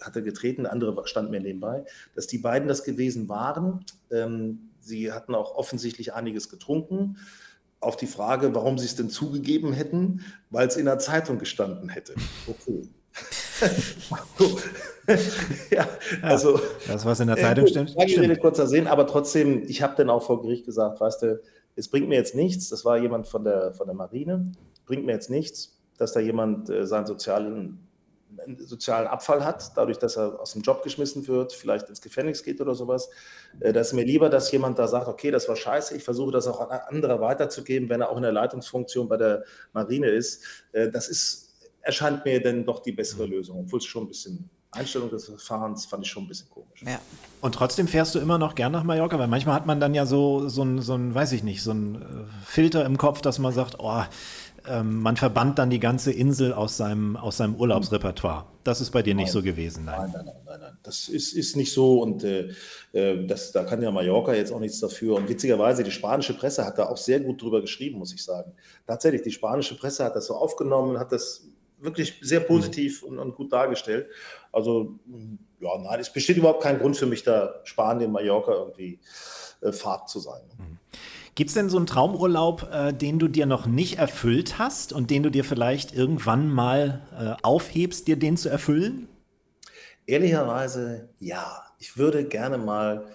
hatte getreten, der andere stand mir nebenbei, dass die beiden das gewesen waren. Ähm, sie hatten auch offensichtlich einiges getrunken. Auf die Frage, warum sie es denn zugegeben hätten, weil es in der Zeitung gestanden hätte. Okay. ja, also Das, was in der äh, Zeitung gut, stimmt, Lange Rede, kurzer Sinn, aber trotzdem, ich habe dann auch vor Gericht gesagt, weißt du, es bringt mir jetzt nichts, das war jemand von der, von der Marine, bringt mir jetzt nichts, dass da jemand äh, seinen sozialen, sozialen Abfall hat, dadurch, dass er aus dem Job geschmissen wird, vielleicht ins Gefängnis geht oder sowas. Äh, das ist mir lieber, dass jemand da sagt, okay, das war scheiße, ich versuche das auch an andere weiterzugeben, wenn er auch in der Leitungsfunktion bei der Marine ist. Äh, das ist, erscheint mir dann doch die bessere Lösung, obwohl es schon ein bisschen Einstellung des Verfahrens fand ich schon ein bisschen komisch. Ja. Und trotzdem fährst du immer noch gern nach Mallorca, weil manchmal hat man dann ja so, so ein, so ein weiß ich nicht, so ein äh, Filter im Kopf, dass man sagt, oh, ähm, man verbannt dann die ganze Insel aus seinem, aus seinem Urlaubsrepertoire. Das ist bei dir nicht so gewesen, nein. Nein, nein, nein, nein, nein. Das ist, ist nicht so und äh, äh, das, da kann ja Mallorca jetzt auch nichts dafür. Und witzigerweise, die spanische Presse hat da auch sehr gut drüber geschrieben, muss ich sagen. Tatsächlich, die spanische Presse hat das so aufgenommen, hat das wirklich sehr positiv und, und gut dargestellt. Also, ja, nein, es besteht überhaupt kein Grund für mich, da Spanien, Mallorca irgendwie äh, Fahrt zu sein. Gibt es denn so einen Traumurlaub, äh, den du dir noch nicht erfüllt hast und den du dir vielleicht irgendwann mal äh, aufhebst, dir den zu erfüllen? Ehrlicherweise ja. Ich würde gerne mal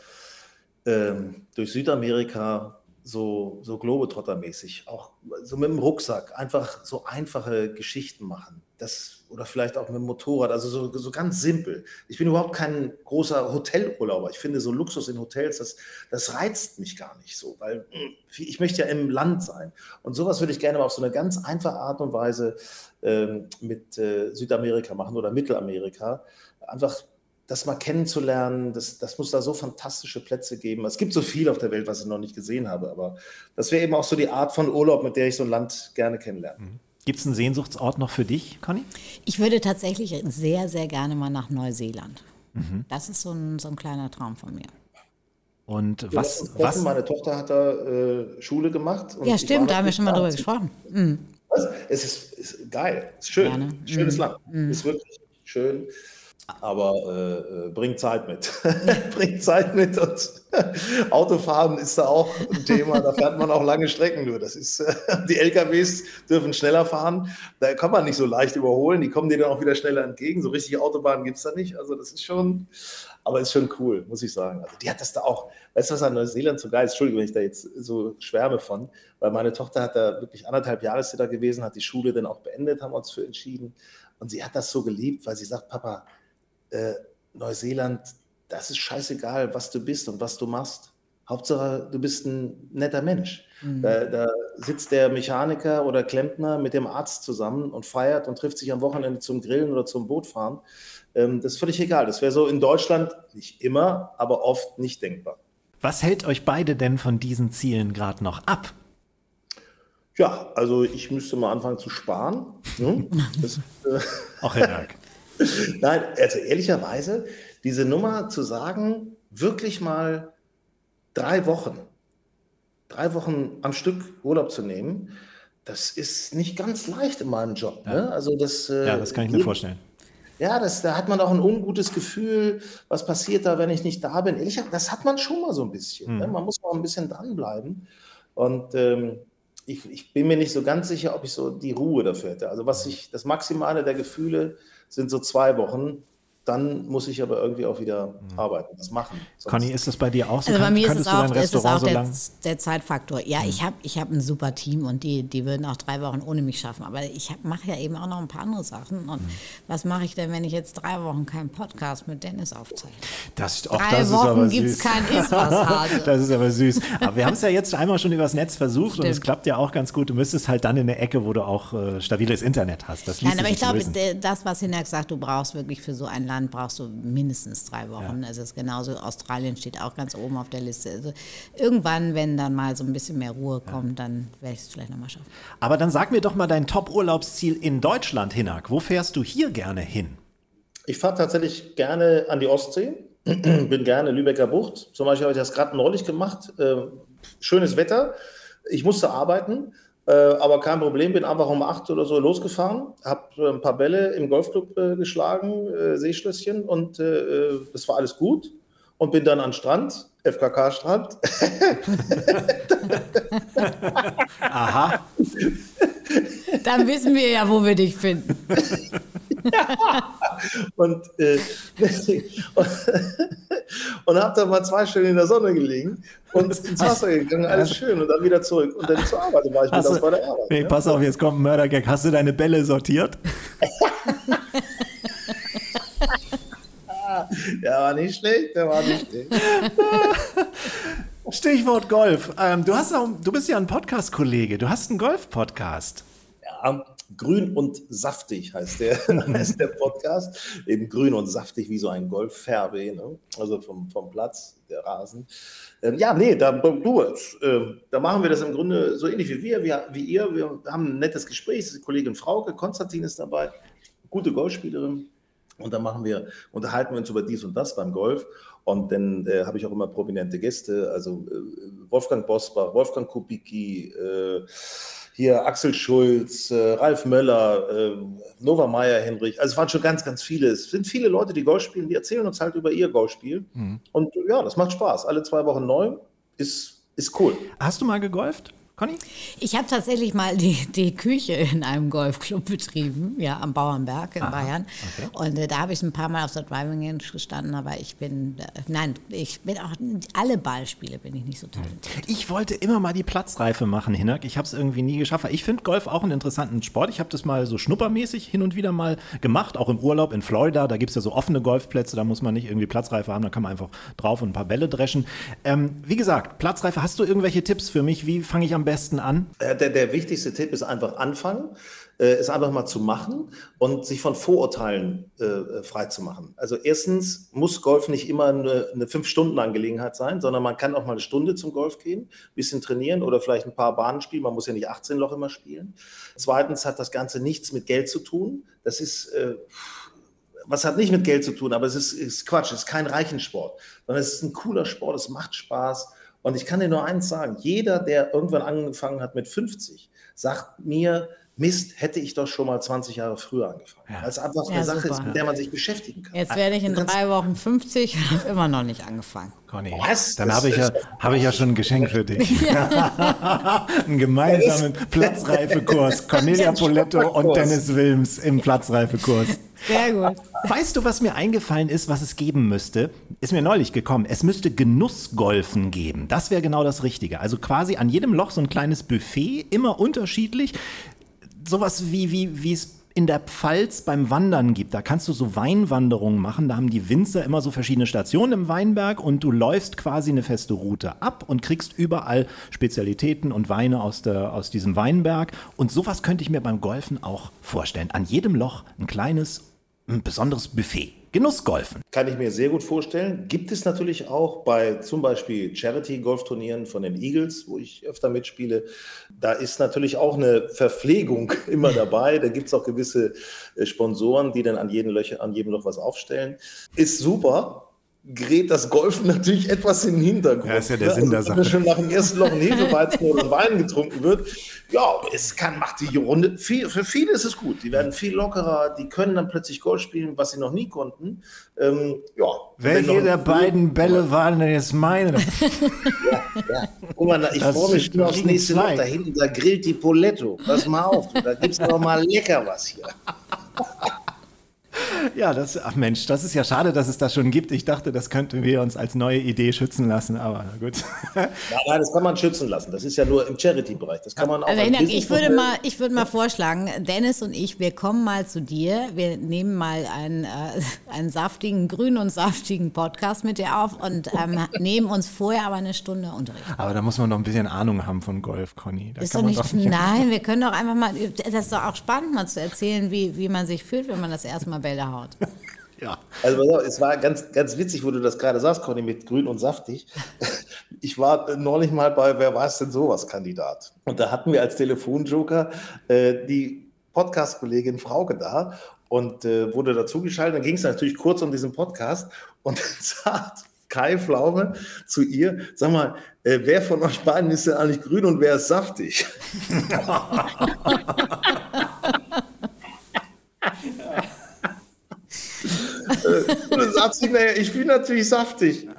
ähm, durch Südamerika so, so Globetrotter-mäßig, auch so mit dem Rucksack, einfach so einfache Geschichten machen. Das, oder vielleicht auch mit dem Motorrad, also so, so ganz simpel. Ich bin überhaupt kein großer Hotelurlauber. Ich finde so Luxus in Hotels, das, das reizt mich gar nicht so, weil hm, ich möchte ja im Land sein. Und sowas würde ich gerne mal auf so eine ganz einfache Art und Weise ähm, mit äh, Südamerika machen oder Mittelamerika. Einfach das mal kennenzulernen, das, das muss da so fantastische Plätze geben. Es gibt so viel auf der Welt, was ich noch nicht gesehen habe, aber das wäre eben auch so die Art von Urlaub, mit der ich so ein Land gerne kennenlerne. Mhm. Gibt es einen Sehnsuchtsort noch für dich, Conny? Ich würde tatsächlich sehr, sehr gerne mal nach Neuseeland. Mhm. Das ist so ein, so ein kleiner Traum von mir. Und was, ja, was? Meine Tochter hat da äh, Schule gemacht. ja, stimmt, da haben wir schon mal drüber gesprochen. Mhm. Es ist, ist, geil, es ist schön, gerne. schönes mhm. Land, mhm. ist wirklich schön aber äh, äh, bringt Zeit mit. bringt Zeit mit und Autofahren ist da auch ein Thema. Da fährt man auch lange Strecken nur. Das ist, die LKWs dürfen schneller fahren. Da kann man nicht so leicht überholen. Die kommen dir dann auch wieder schneller entgegen. So richtige Autobahnen gibt es da nicht. Also das ist schon, aber ist schon cool, muss ich sagen. Also die hat das da auch. Weißt du, was an Neuseeland so geil ist? Entschuldigung, wenn ich da jetzt so schwärme von, weil meine Tochter hat da wirklich anderthalb Jahre ist sie da gewesen, hat die Schule dann auch beendet, haben wir uns für entschieden. Und sie hat das so geliebt, weil sie sagt, Papa, äh, Neuseeland, das ist scheißegal, was du bist und was du machst. Hauptsache, du bist ein netter Mensch. Mhm. Da, da, sitzt der Mechaniker oder Klempner mit dem Arzt zusammen und feiert und trifft sich am Wochenende zum Grillen oder zum Bootfahren. Ähm, das ist völlig egal. Das wäre so in Deutschland nicht immer, aber oft nicht denkbar. Was hält euch beide denn von diesen Zielen gerade noch ab? Ja, also ich müsste mal anfangen zu sparen. Hm? Das, äh, Auch Herr Berg. Nein, also ehrlicherweise, diese Nummer zu sagen, wirklich mal drei Wochen, drei Wochen am Stück Urlaub zu nehmen, das ist nicht ganz leicht in meinem Job. Ne? Also das, äh, ja, das kann ich mir vorstellen. Ja, das, da hat man auch ein ungutes Gefühl, was passiert da, wenn ich nicht da bin. Ehrlich, das hat man schon mal so ein bisschen. Ne? Hm. Man muss mal ein bisschen dranbleiben. Und ähm, ich, ich, bin mir nicht so ganz sicher, ob ich so die Ruhe dafür hätte. Also was ich, das Maximale der Gefühle sind so zwei Wochen dann muss ich aber irgendwie auch wieder mhm. arbeiten, das machen. Sonst Conny, ist das bei dir auch so? Also bei mir ist es auch, ist es auch so der, der, Zeitfaktor. Ja, mhm. ich habe ich hab ein super Team und die, die würden auch drei Wochen ohne mich schaffen. Aber ich mache ja eben auch noch ein paar andere Sachen. Und mhm. was mache ich denn, wenn ich jetzt drei Wochen keinen Podcast mit Dennis aufzeichne? Das, auch drei das Wochen gibt es kein Ist-Was-Hase. das ist aber süß. Aber wir haben es ja jetzt einmal schon übers Netz versucht Stimmt. und es klappt ja auch ganz gut. Du müsstest halt dann in der Ecke, wo du auch äh, stabiles Internet hast. Das Nein, aber ich glaube, das, was Hinak sagt, du brauchst wirklich für so ein Land, brauchst du mindestens drei Wochen. Ja. Es ist genauso, Australien steht auch ganz oben auf der Liste. Also irgendwann, wenn dann mal so ein bisschen mehr Ruhe kommt, ja. dann werde ich es vielleicht nochmal schaffen. Aber dann sag mir doch mal dein Top-Urlaubsziel in Deutschland, Hinak. Wo fährst du hier gerne hin? Ich fahre tatsächlich gerne an die Ostsee. Bin gerne Lübecker Bucht. Zum Beispiel habe ich das gerade neulich gemacht. Äh, schönes Wetter. Ich musste arbeiten. Äh, aber kein Problem, bin einfach um acht oder so losgefahren, habe äh, ein paar Bälle im Golfclub äh, geschlagen, äh, Seeschlösschen und äh, äh, das war alles gut. Und bin dann an Strand, FKK-Strand. Aha. Dann wissen wir ja, wo wir dich finden. und, äh, und, und habe dann mal zwei Stunden in der Sonne gelegen und ins Wasser gegangen, alles schön und dann wieder zurück und dann zur Arbeit war ich mir das bei der Arbeit. Nee, ja? pass auf, jetzt kommt ein Mördergag. Hast du deine Bälle sortiert? der war nicht schlecht, der war nicht schlecht. Stichwort Golf. Ähm, du, hast auch, du bist ja ein Podcast-Kollege. Du hast einen Golf-Podcast. Ja, Grün und saftig heißt der, heißt der Podcast. Eben grün und saftig wie so ein Golf-Fairway, ne? also vom, vom Platz, der Rasen. Ähm, ja, nee, da, du, äh, da machen wir das im Grunde so ähnlich wie wir, wie, wie ihr. Wir haben ein nettes Gespräch. Kollegin Frauke, Konstantin ist dabei, gute Golfspielerin. Und dann machen wir, unterhalten wir uns über dies und das beim Golf. Und dann äh, habe ich auch immer prominente Gäste, also äh, Wolfgang Bosbach, Wolfgang Kubicki, äh, hier Axel Schulz, äh, Ralf Möller, äh, Nova Meyer, Henrich. Also es waren schon ganz, ganz viele. Es sind viele Leute, die Golf spielen, die erzählen uns halt über ihr Golfspiel. Mhm. Und ja, das macht Spaß. Alle zwei Wochen neu ist, ist cool. Hast du mal gegolft? Conny? Ich habe tatsächlich mal die, die Küche in einem Golfclub betrieben, ja, am Bauernberg in Aha, Bayern. Okay. Und äh, da habe ich ein paar Mal auf der Driving Range gestanden, aber ich bin, äh, nein, ich bin auch, alle Ballspiele bin ich nicht so talentiert. Ich wollte immer mal die Platzreife machen, Hinak. Ich habe es irgendwie nie geschafft. Ich finde Golf auch einen interessanten Sport. Ich habe das mal so schnuppermäßig hin und wieder mal gemacht, auch im Urlaub in Florida. Da gibt es ja so offene Golfplätze, da muss man nicht irgendwie Platzreife haben, da kann man einfach drauf und ein paar Bälle dreschen. Ähm, wie gesagt, Platzreife, hast du irgendwelche Tipps für mich? Wie fange ich am besten an? Der, der wichtigste Tipp ist einfach anfangen, äh, es einfach mal zu machen und sich von Vorurteilen äh, frei zu machen. Also erstens muss Golf nicht immer eine, eine Fünf-Stunden-Angelegenheit sein, sondern man kann auch mal eine Stunde zum Golf gehen, ein bisschen trainieren oder vielleicht ein paar Bahnen spielen. Man muss ja nicht 18 Loch immer spielen. Zweitens hat das Ganze nichts mit Geld zu tun. Das ist... Äh, was hat nicht mit Geld zu tun, aber es ist, ist Quatsch, es ist kein Reichensport, sondern es ist ein cooler Sport, es macht Spaß und ich kann dir nur eins sagen, jeder, der irgendwann angefangen hat mit 50, sagt mir, Mist, hätte ich doch schon mal 20 Jahre früher angefangen. Ja. Weil es einfach ja, eine Sache super. ist, mit der man sich beschäften kann. Jetzt werde ich in drei Wochen 50 und habe immer noch nicht angefangen. Conny, Was? dann habe ich, ja, hab ich ja schon ein Geschenk für dich. Ja. einen gemeinsamen Platzreifekurs. Cornelia Poletto und Dennis Wilms im Platzreifekurs. Sehr gut. Weißt du, was mir eingefallen ist, was es geben müsste? Ist mir neulich gekommen. Es müsste Genussgolfen geben. Das wäre genau das Richtige. Also quasi an jedem Loch so ein kleines Buffet, immer unterschiedlich. Sowas wie, wie, wie es in der Pfalz beim Wandern gibt. Da kannst du so Weinwanderungen machen. Da haben die Winzer immer so verschiedene Stationen im Weinberg und du läufst quasi eine feste Route ab und kriegst überall Spezialitäten und Weine aus, der, aus diesem Weinberg. Und sowas könnte ich mir beim Golfen auch vorstellen. An jedem Loch ein kleines ein besonderes Buffet. Genussgolfen. Kann ich mir sehr gut vorstellen. Gibt es natürlich auch bei zum Beispiel Charity-Golfturnieren von den Eagles, wo ich öfter mitspiele. Da ist natürlich auch eine Verpflegung immer dabei. Da gibt es auch gewisse äh, Sponsoren, die dann an jedem, Löcher, an jedem Loch was aufstellen. Ist super gerät das Golfen natürlich etwas in den Hintergrund. Ja, ist ja der ne? Sinn der also, Sache. Wenn schon nach dem ersten Loch ein Hefeweizen oder Wein getrunken wird, ja, es kann, macht die Runde, viel, für viele ist es gut. Die werden viel lockerer, die können dann plötzlich Golf spielen, was sie noch nie konnten. Ähm, ja. Welche der beiden Bälle waren denn jetzt meine? ja, ja. Guck mal, ich freue mich schon aufs nächste Loch. Da hinten, da grillt die Poletto. Pass mal auf, da gibt es noch mal lecker was hier. Ja, das, ach Mensch, das ist ja schade, dass es das schon gibt. Ich dachte, das könnten wir uns als neue Idee schützen lassen, aber na gut. Nein, nein, das kann man schützen lassen. Das ist ja nur im Charity-Bereich. Das kann man auch. Also, Hinak, ich würde mal, ich würde mal vorschlagen, Dennis und ich, wir kommen mal zu dir. Wir nehmen mal einen, äh, einen saftigen, grünen und saftigen Podcast mit dir auf und ähm, nehmen uns vorher aber eine Stunde Unterricht. Aber da muss man noch ein bisschen Ahnung haben von Golf, Conny. Da ist doch nicht, doch nicht nein, wir können doch einfach mal, das ist doch auch spannend, mal zu erzählen, wie, wie man sich fühlt, wenn man das erste Mal Bälle haut. Ja. Also es war ganz, ganz witzig, wo du das gerade sagst, Conny, mit grün und saftig. Ich war neulich mal bei Wer weiß denn sowas Kandidat. Und da hatten wir als Telefonjoker äh, die Podcast-Kollegin Frauke da und äh, wurde dazugeschaltet. Dann ging es natürlich kurz um diesen Podcast und dann sagt Kai Pflaume zu ihr, sag mal, äh, wer von euch beiden ist denn eigentlich grün und wer ist saftig? Und dann sagt sie, naja, ich bin natürlich saftig.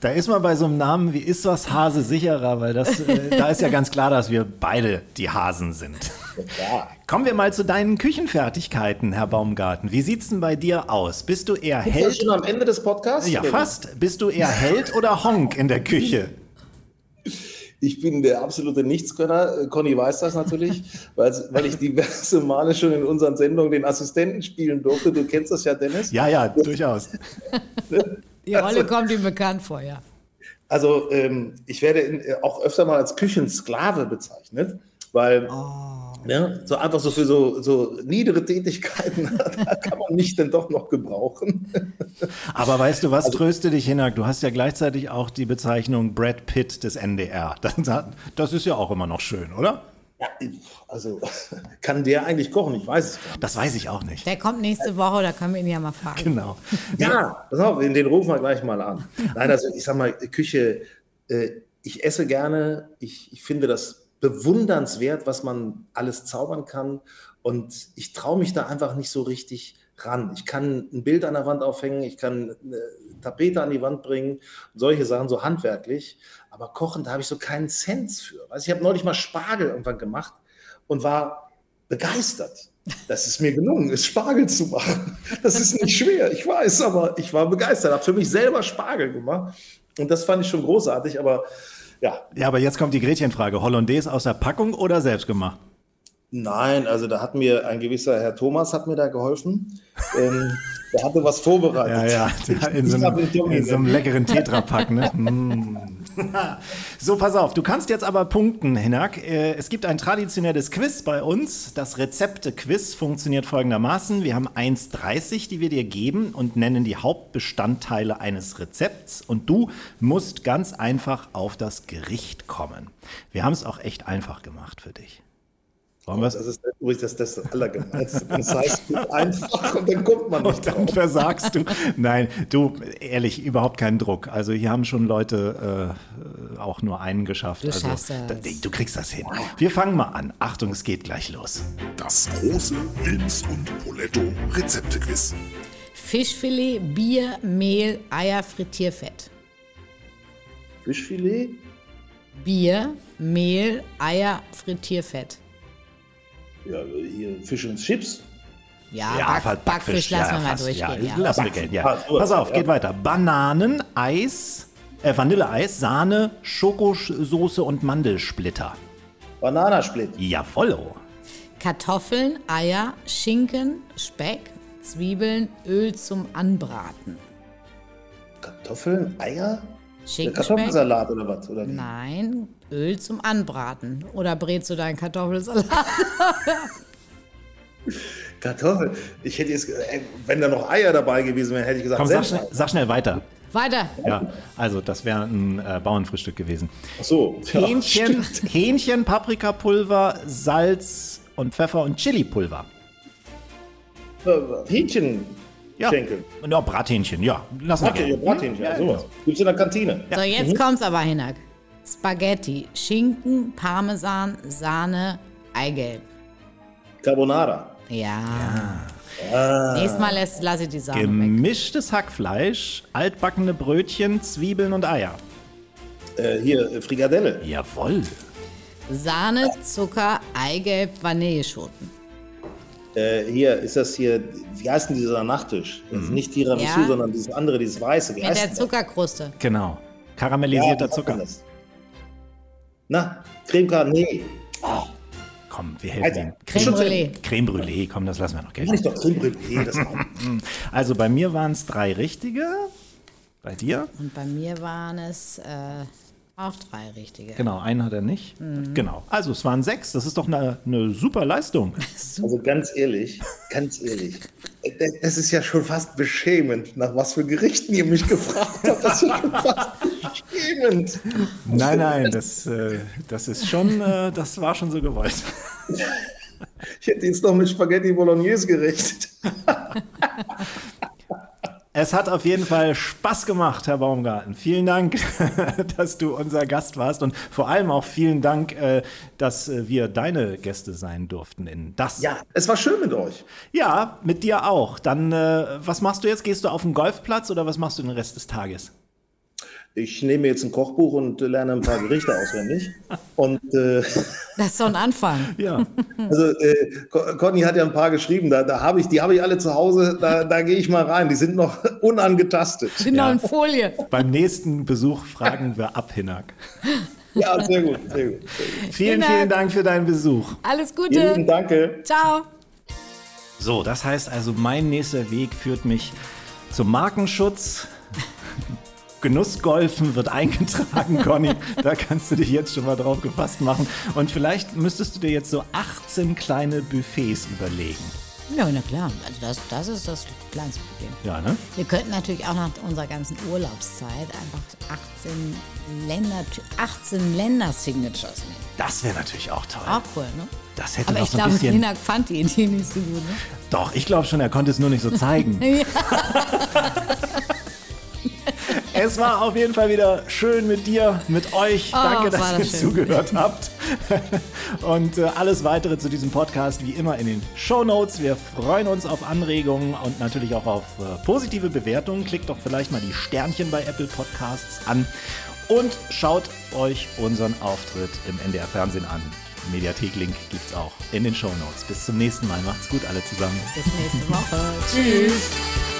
Da ist man bei so einem Namen wie Ist was Hase sicherer, weil das, äh, da ist ja ganz klar, dass wir beide die Hasen sind. Ja. Kommen wir mal zu deinen Küchenfertigkeiten, Herr Baumgarten. Wie sieht es denn bei dir aus? Bist du eher Held? Schon am Ende des Podcasts? Ja, fast. Bist du eher Held oder Honk in der Küche? Ich bin der absolute Nichtskönner. Conny weiß das natürlich, weil, weil ich diverse Male schon in unseren Sendungen den Assistenten spielen durfte. Du kennst das ja, Dennis. Ja, ja, durchaus. Die Rolle also, kommt ihm bekannt vor, ja. Also ähm, ich werde in, äh, auch öfter mal als Küchensklave bezeichnet, weil oh. Ja, so einfach so für so, so niedere Tätigkeiten, da kann man mich denn doch noch gebrauchen. Aber weißt du, was also, tröste dich, Hinak? Du hast ja gleichzeitig auch die Bezeichnung Brad Pitt des NDR. Das ist ja auch immer noch schön, oder? Ja, also kann der eigentlich kochen? Ich weiß es gar nicht. Das weiß ich auch nicht. Der kommt nächste Woche, da können wir ihn ja mal fragen. Genau. Ja, pass auf, den rufen wir gleich mal an. Nein, also ich sag mal, Küche, äh, ich esse gerne, ich, ich finde das bewundernswert, was man alles zaubern kann. Und ich traue mich da einfach nicht so richtig ran. Ich kann ein Bild an der Wand aufhängen, ich kann eine Tapete an die Wand bringen, solche Sachen, so handwerklich. Aber kochen, da habe ich so keinen Sense für. Weißt, ich habe neulich mal Spargel irgendwann gemacht und war begeistert. Das ist mir gelungen, ist Spargel zu machen. Das ist nicht schwer, ich weiß, aber ich war begeistert. Habe für mich selber Spargel gemacht und das fand ich schon großartig. Aber ja. Ja, aber jetzt kommt die Gretchenfrage: Hollandaise aus der Packung oder selbst gemacht? Nein, also da hat mir ein gewisser Herr Thomas hat mir da geholfen. ähm, der hatte was vorbereitet. Ja, ja, in so einem, in so einem leckeren Tetrapack. Ne? Mm. so, pass auf, du kannst jetzt aber punkten, Hinak. Äh, es gibt ein traditionelles Quiz bei uns. Das Rezepte-Quiz funktioniert folgendermaßen. Wir haben 1,30, die wir dir geben und nennen die Hauptbestandteile eines Rezepts. Und du musst ganz einfach auf das Gericht kommen. Wir haben es auch echt einfach gemacht für dich. Wollen das ist übrigens das, das Allergemeinste. Das heißt einfach und dann kommt man nicht und dann drauf. versagst du. Nein, du, ehrlich, überhaupt keinen Druck. Also hier haben schon Leute äh, auch nur einen geschafft. Du, also, schaffst da, du kriegst das hin. Wir fangen mal an. Achtung, es geht gleich los. Das große Wilms und Poletto Rezeptequiz. Fischfilet, Bier, Mehl, Eier, Frittierfett. Fischfilet? Bier, Mehl, Eier, Frittierfett. Ja, hier Fisch und Chips. Ja, Ja, Back, Backfisch, Backfisch lassen wir mal fast, durchgehen. Ja, Ja. lassen wir gelten, ja. Pass auf, ja. geht weiter. Bananen, Eis, äh, Vanilleeis, Sahne, Schokosoße und Mandelsplitter. Bananasplit. Jawollo. Kartoffeln, Eier, Schinken, Speck, Zwiebeln, Öl zum Anbraten. Kartoffeln, Eier? Der Schinkenspeck? Kartoffelsalat oder was? Oder? Nein, Öl zum Anbraten. Oder brätst du deinen Kartoffelsalat? Kartoffeln. Ich hätte jetzt, ey, wenn da noch Eier dabei gewesen wären, hätte ich gesagt, Komm, sag schnell, sag schnell weiter. Weiter. Ja, also das wäre ein äh, Bauernfrühstück gewesen. Ach so. Ja, Hähnchen, stimmt. Hähnchen, Paprikapulver, Salz und Pfeffer und Chilipulver. Äh, Hähnchen. Ja, Schenkel. ja Brathähnchen, ja. Lassen wir Brathähnchen. Brathähnchen, ja, sowas. Gibt's in der Kantine. So, jetzt kommt's aber, Hinak. Spaghetti, Schinken, Parmesan, Sahne, Eigelb. Carbonara. Ja. Nächstes Mal lasse lass ich die Sahne weg. Gemischtes Hackfleisch, altbackene Brötchen, Zwiebeln und Eier. Äh, hier, äh, Frikadelle. Jawohl. Sahne, Zucker, Eigelb, Vanilleschoten. Äh, hier, ist das hier, wie heißt denn dieser Nachtisch? Das ist nicht Tiramisu, Ja. sondern dieses andere, dieses Weiße. Wie Mit heißt der Zuckerkruste. Genau. das? Karamellisierter wie heißt Zucker. Na, Creme Carnet. Komm, wir helfen Alter, ihm. Creme Brûlée. Creme Brûlée, komm, das lassen wir noch gelten. ich doch Creme Brûlée, das. Also bei mir waren es drei richtige. Bei dir? Und bei mir waren es äh, auch drei richtige. Genau, einen hat er nicht. Mhm. Genau. Also es waren sechs. Das ist doch eine, eine super Leistung. Also ganz ehrlich, ganz ehrlich, das ist ja schon fast beschämend, nach was für Gerichten ihr mich gefragt habt. Das ist ja schon fast beschämend. Nein, nein, das, äh, das ist schon, äh, das war schon so gewollt. Ich hätte jetzt noch mit Spaghetti Bolognese gerechnet. Es hat auf jeden Fall Spaß gemacht, Herr Baumgarten. Vielen Dank, dass du unser Gast warst und vor allem auch vielen Dank, äh, dass äh, wir deine Gäste sein durften in das. Ja, es war schön mit euch. Ja, mit dir auch. Dann, äh, was machst du jetzt? Gehst du auf den Golfplatz oder was machst du den Rest des Tages? Ich nehme jetzt ein Kochbuch und äh, lerne ein paar Gerichte auswendig. Und äh, Das ist so ein Anfang. Ja. also äh, Co- Conny hat ja ein paar geschrieben, da, da habe ich, die habe ich alle zu Hause, da, da gehe ich mal rein. Die sind noch unangetastet. Sind noch in Folie. Beim nächsten Besuch fragen wir ab, Hinak. Ja, sehr gut, sehr gut. Sehr gut. Vielen, Dank. vielen Dank für deinen Besuch. Alles Gute. danke. Ciao. So, das heißt also, mein nächster Weg führt mich zum Markenschutz. Genussgolfen wird eingetragen, Conny. Da kannst du dich jetzt schon mal drauf gefasst machen. Und vielleicht müsstest du dir jetzt so 18 kleine Buffets überlegen. Ja, na klar. Also das, das ist das kleinste Problem. Ja, ne? Wir könnten natürlich auch nach unserer ganzen Urlaubszeit einfach 18 Länder, 18 Länder-Signatures nehmen. Das wäre natürlich auch toll. Auch cool, ne? Das hätte Aber ich so glaube, bisschen. Hinak fand die Idee nicht so gut, ne? Doch, ich glaube schon, er konnte es nur nicht so zeigen. Es war auf jeden Fall wieder schön mit dir, mit euch. Oh, Danke, dass war ihr das schön. zugehört habt. Und äh, alles weitere zu diesem Podcast wie immer in den Show Notes. Wir freuen uns auf Anregungen und natürlich auch auf äh, positive Bewertungen. Klickt doch vielleicht mal die Sternchen bei Apple Podcasts an und schaut euch unseren Auftritt im NDR Fernsehen an. Mediathek-Link gibt's auch in den Show Notes. Bis zum nächsten Mal. Macht's gut alle zusammen. Bis nächste Woche. Tschüss.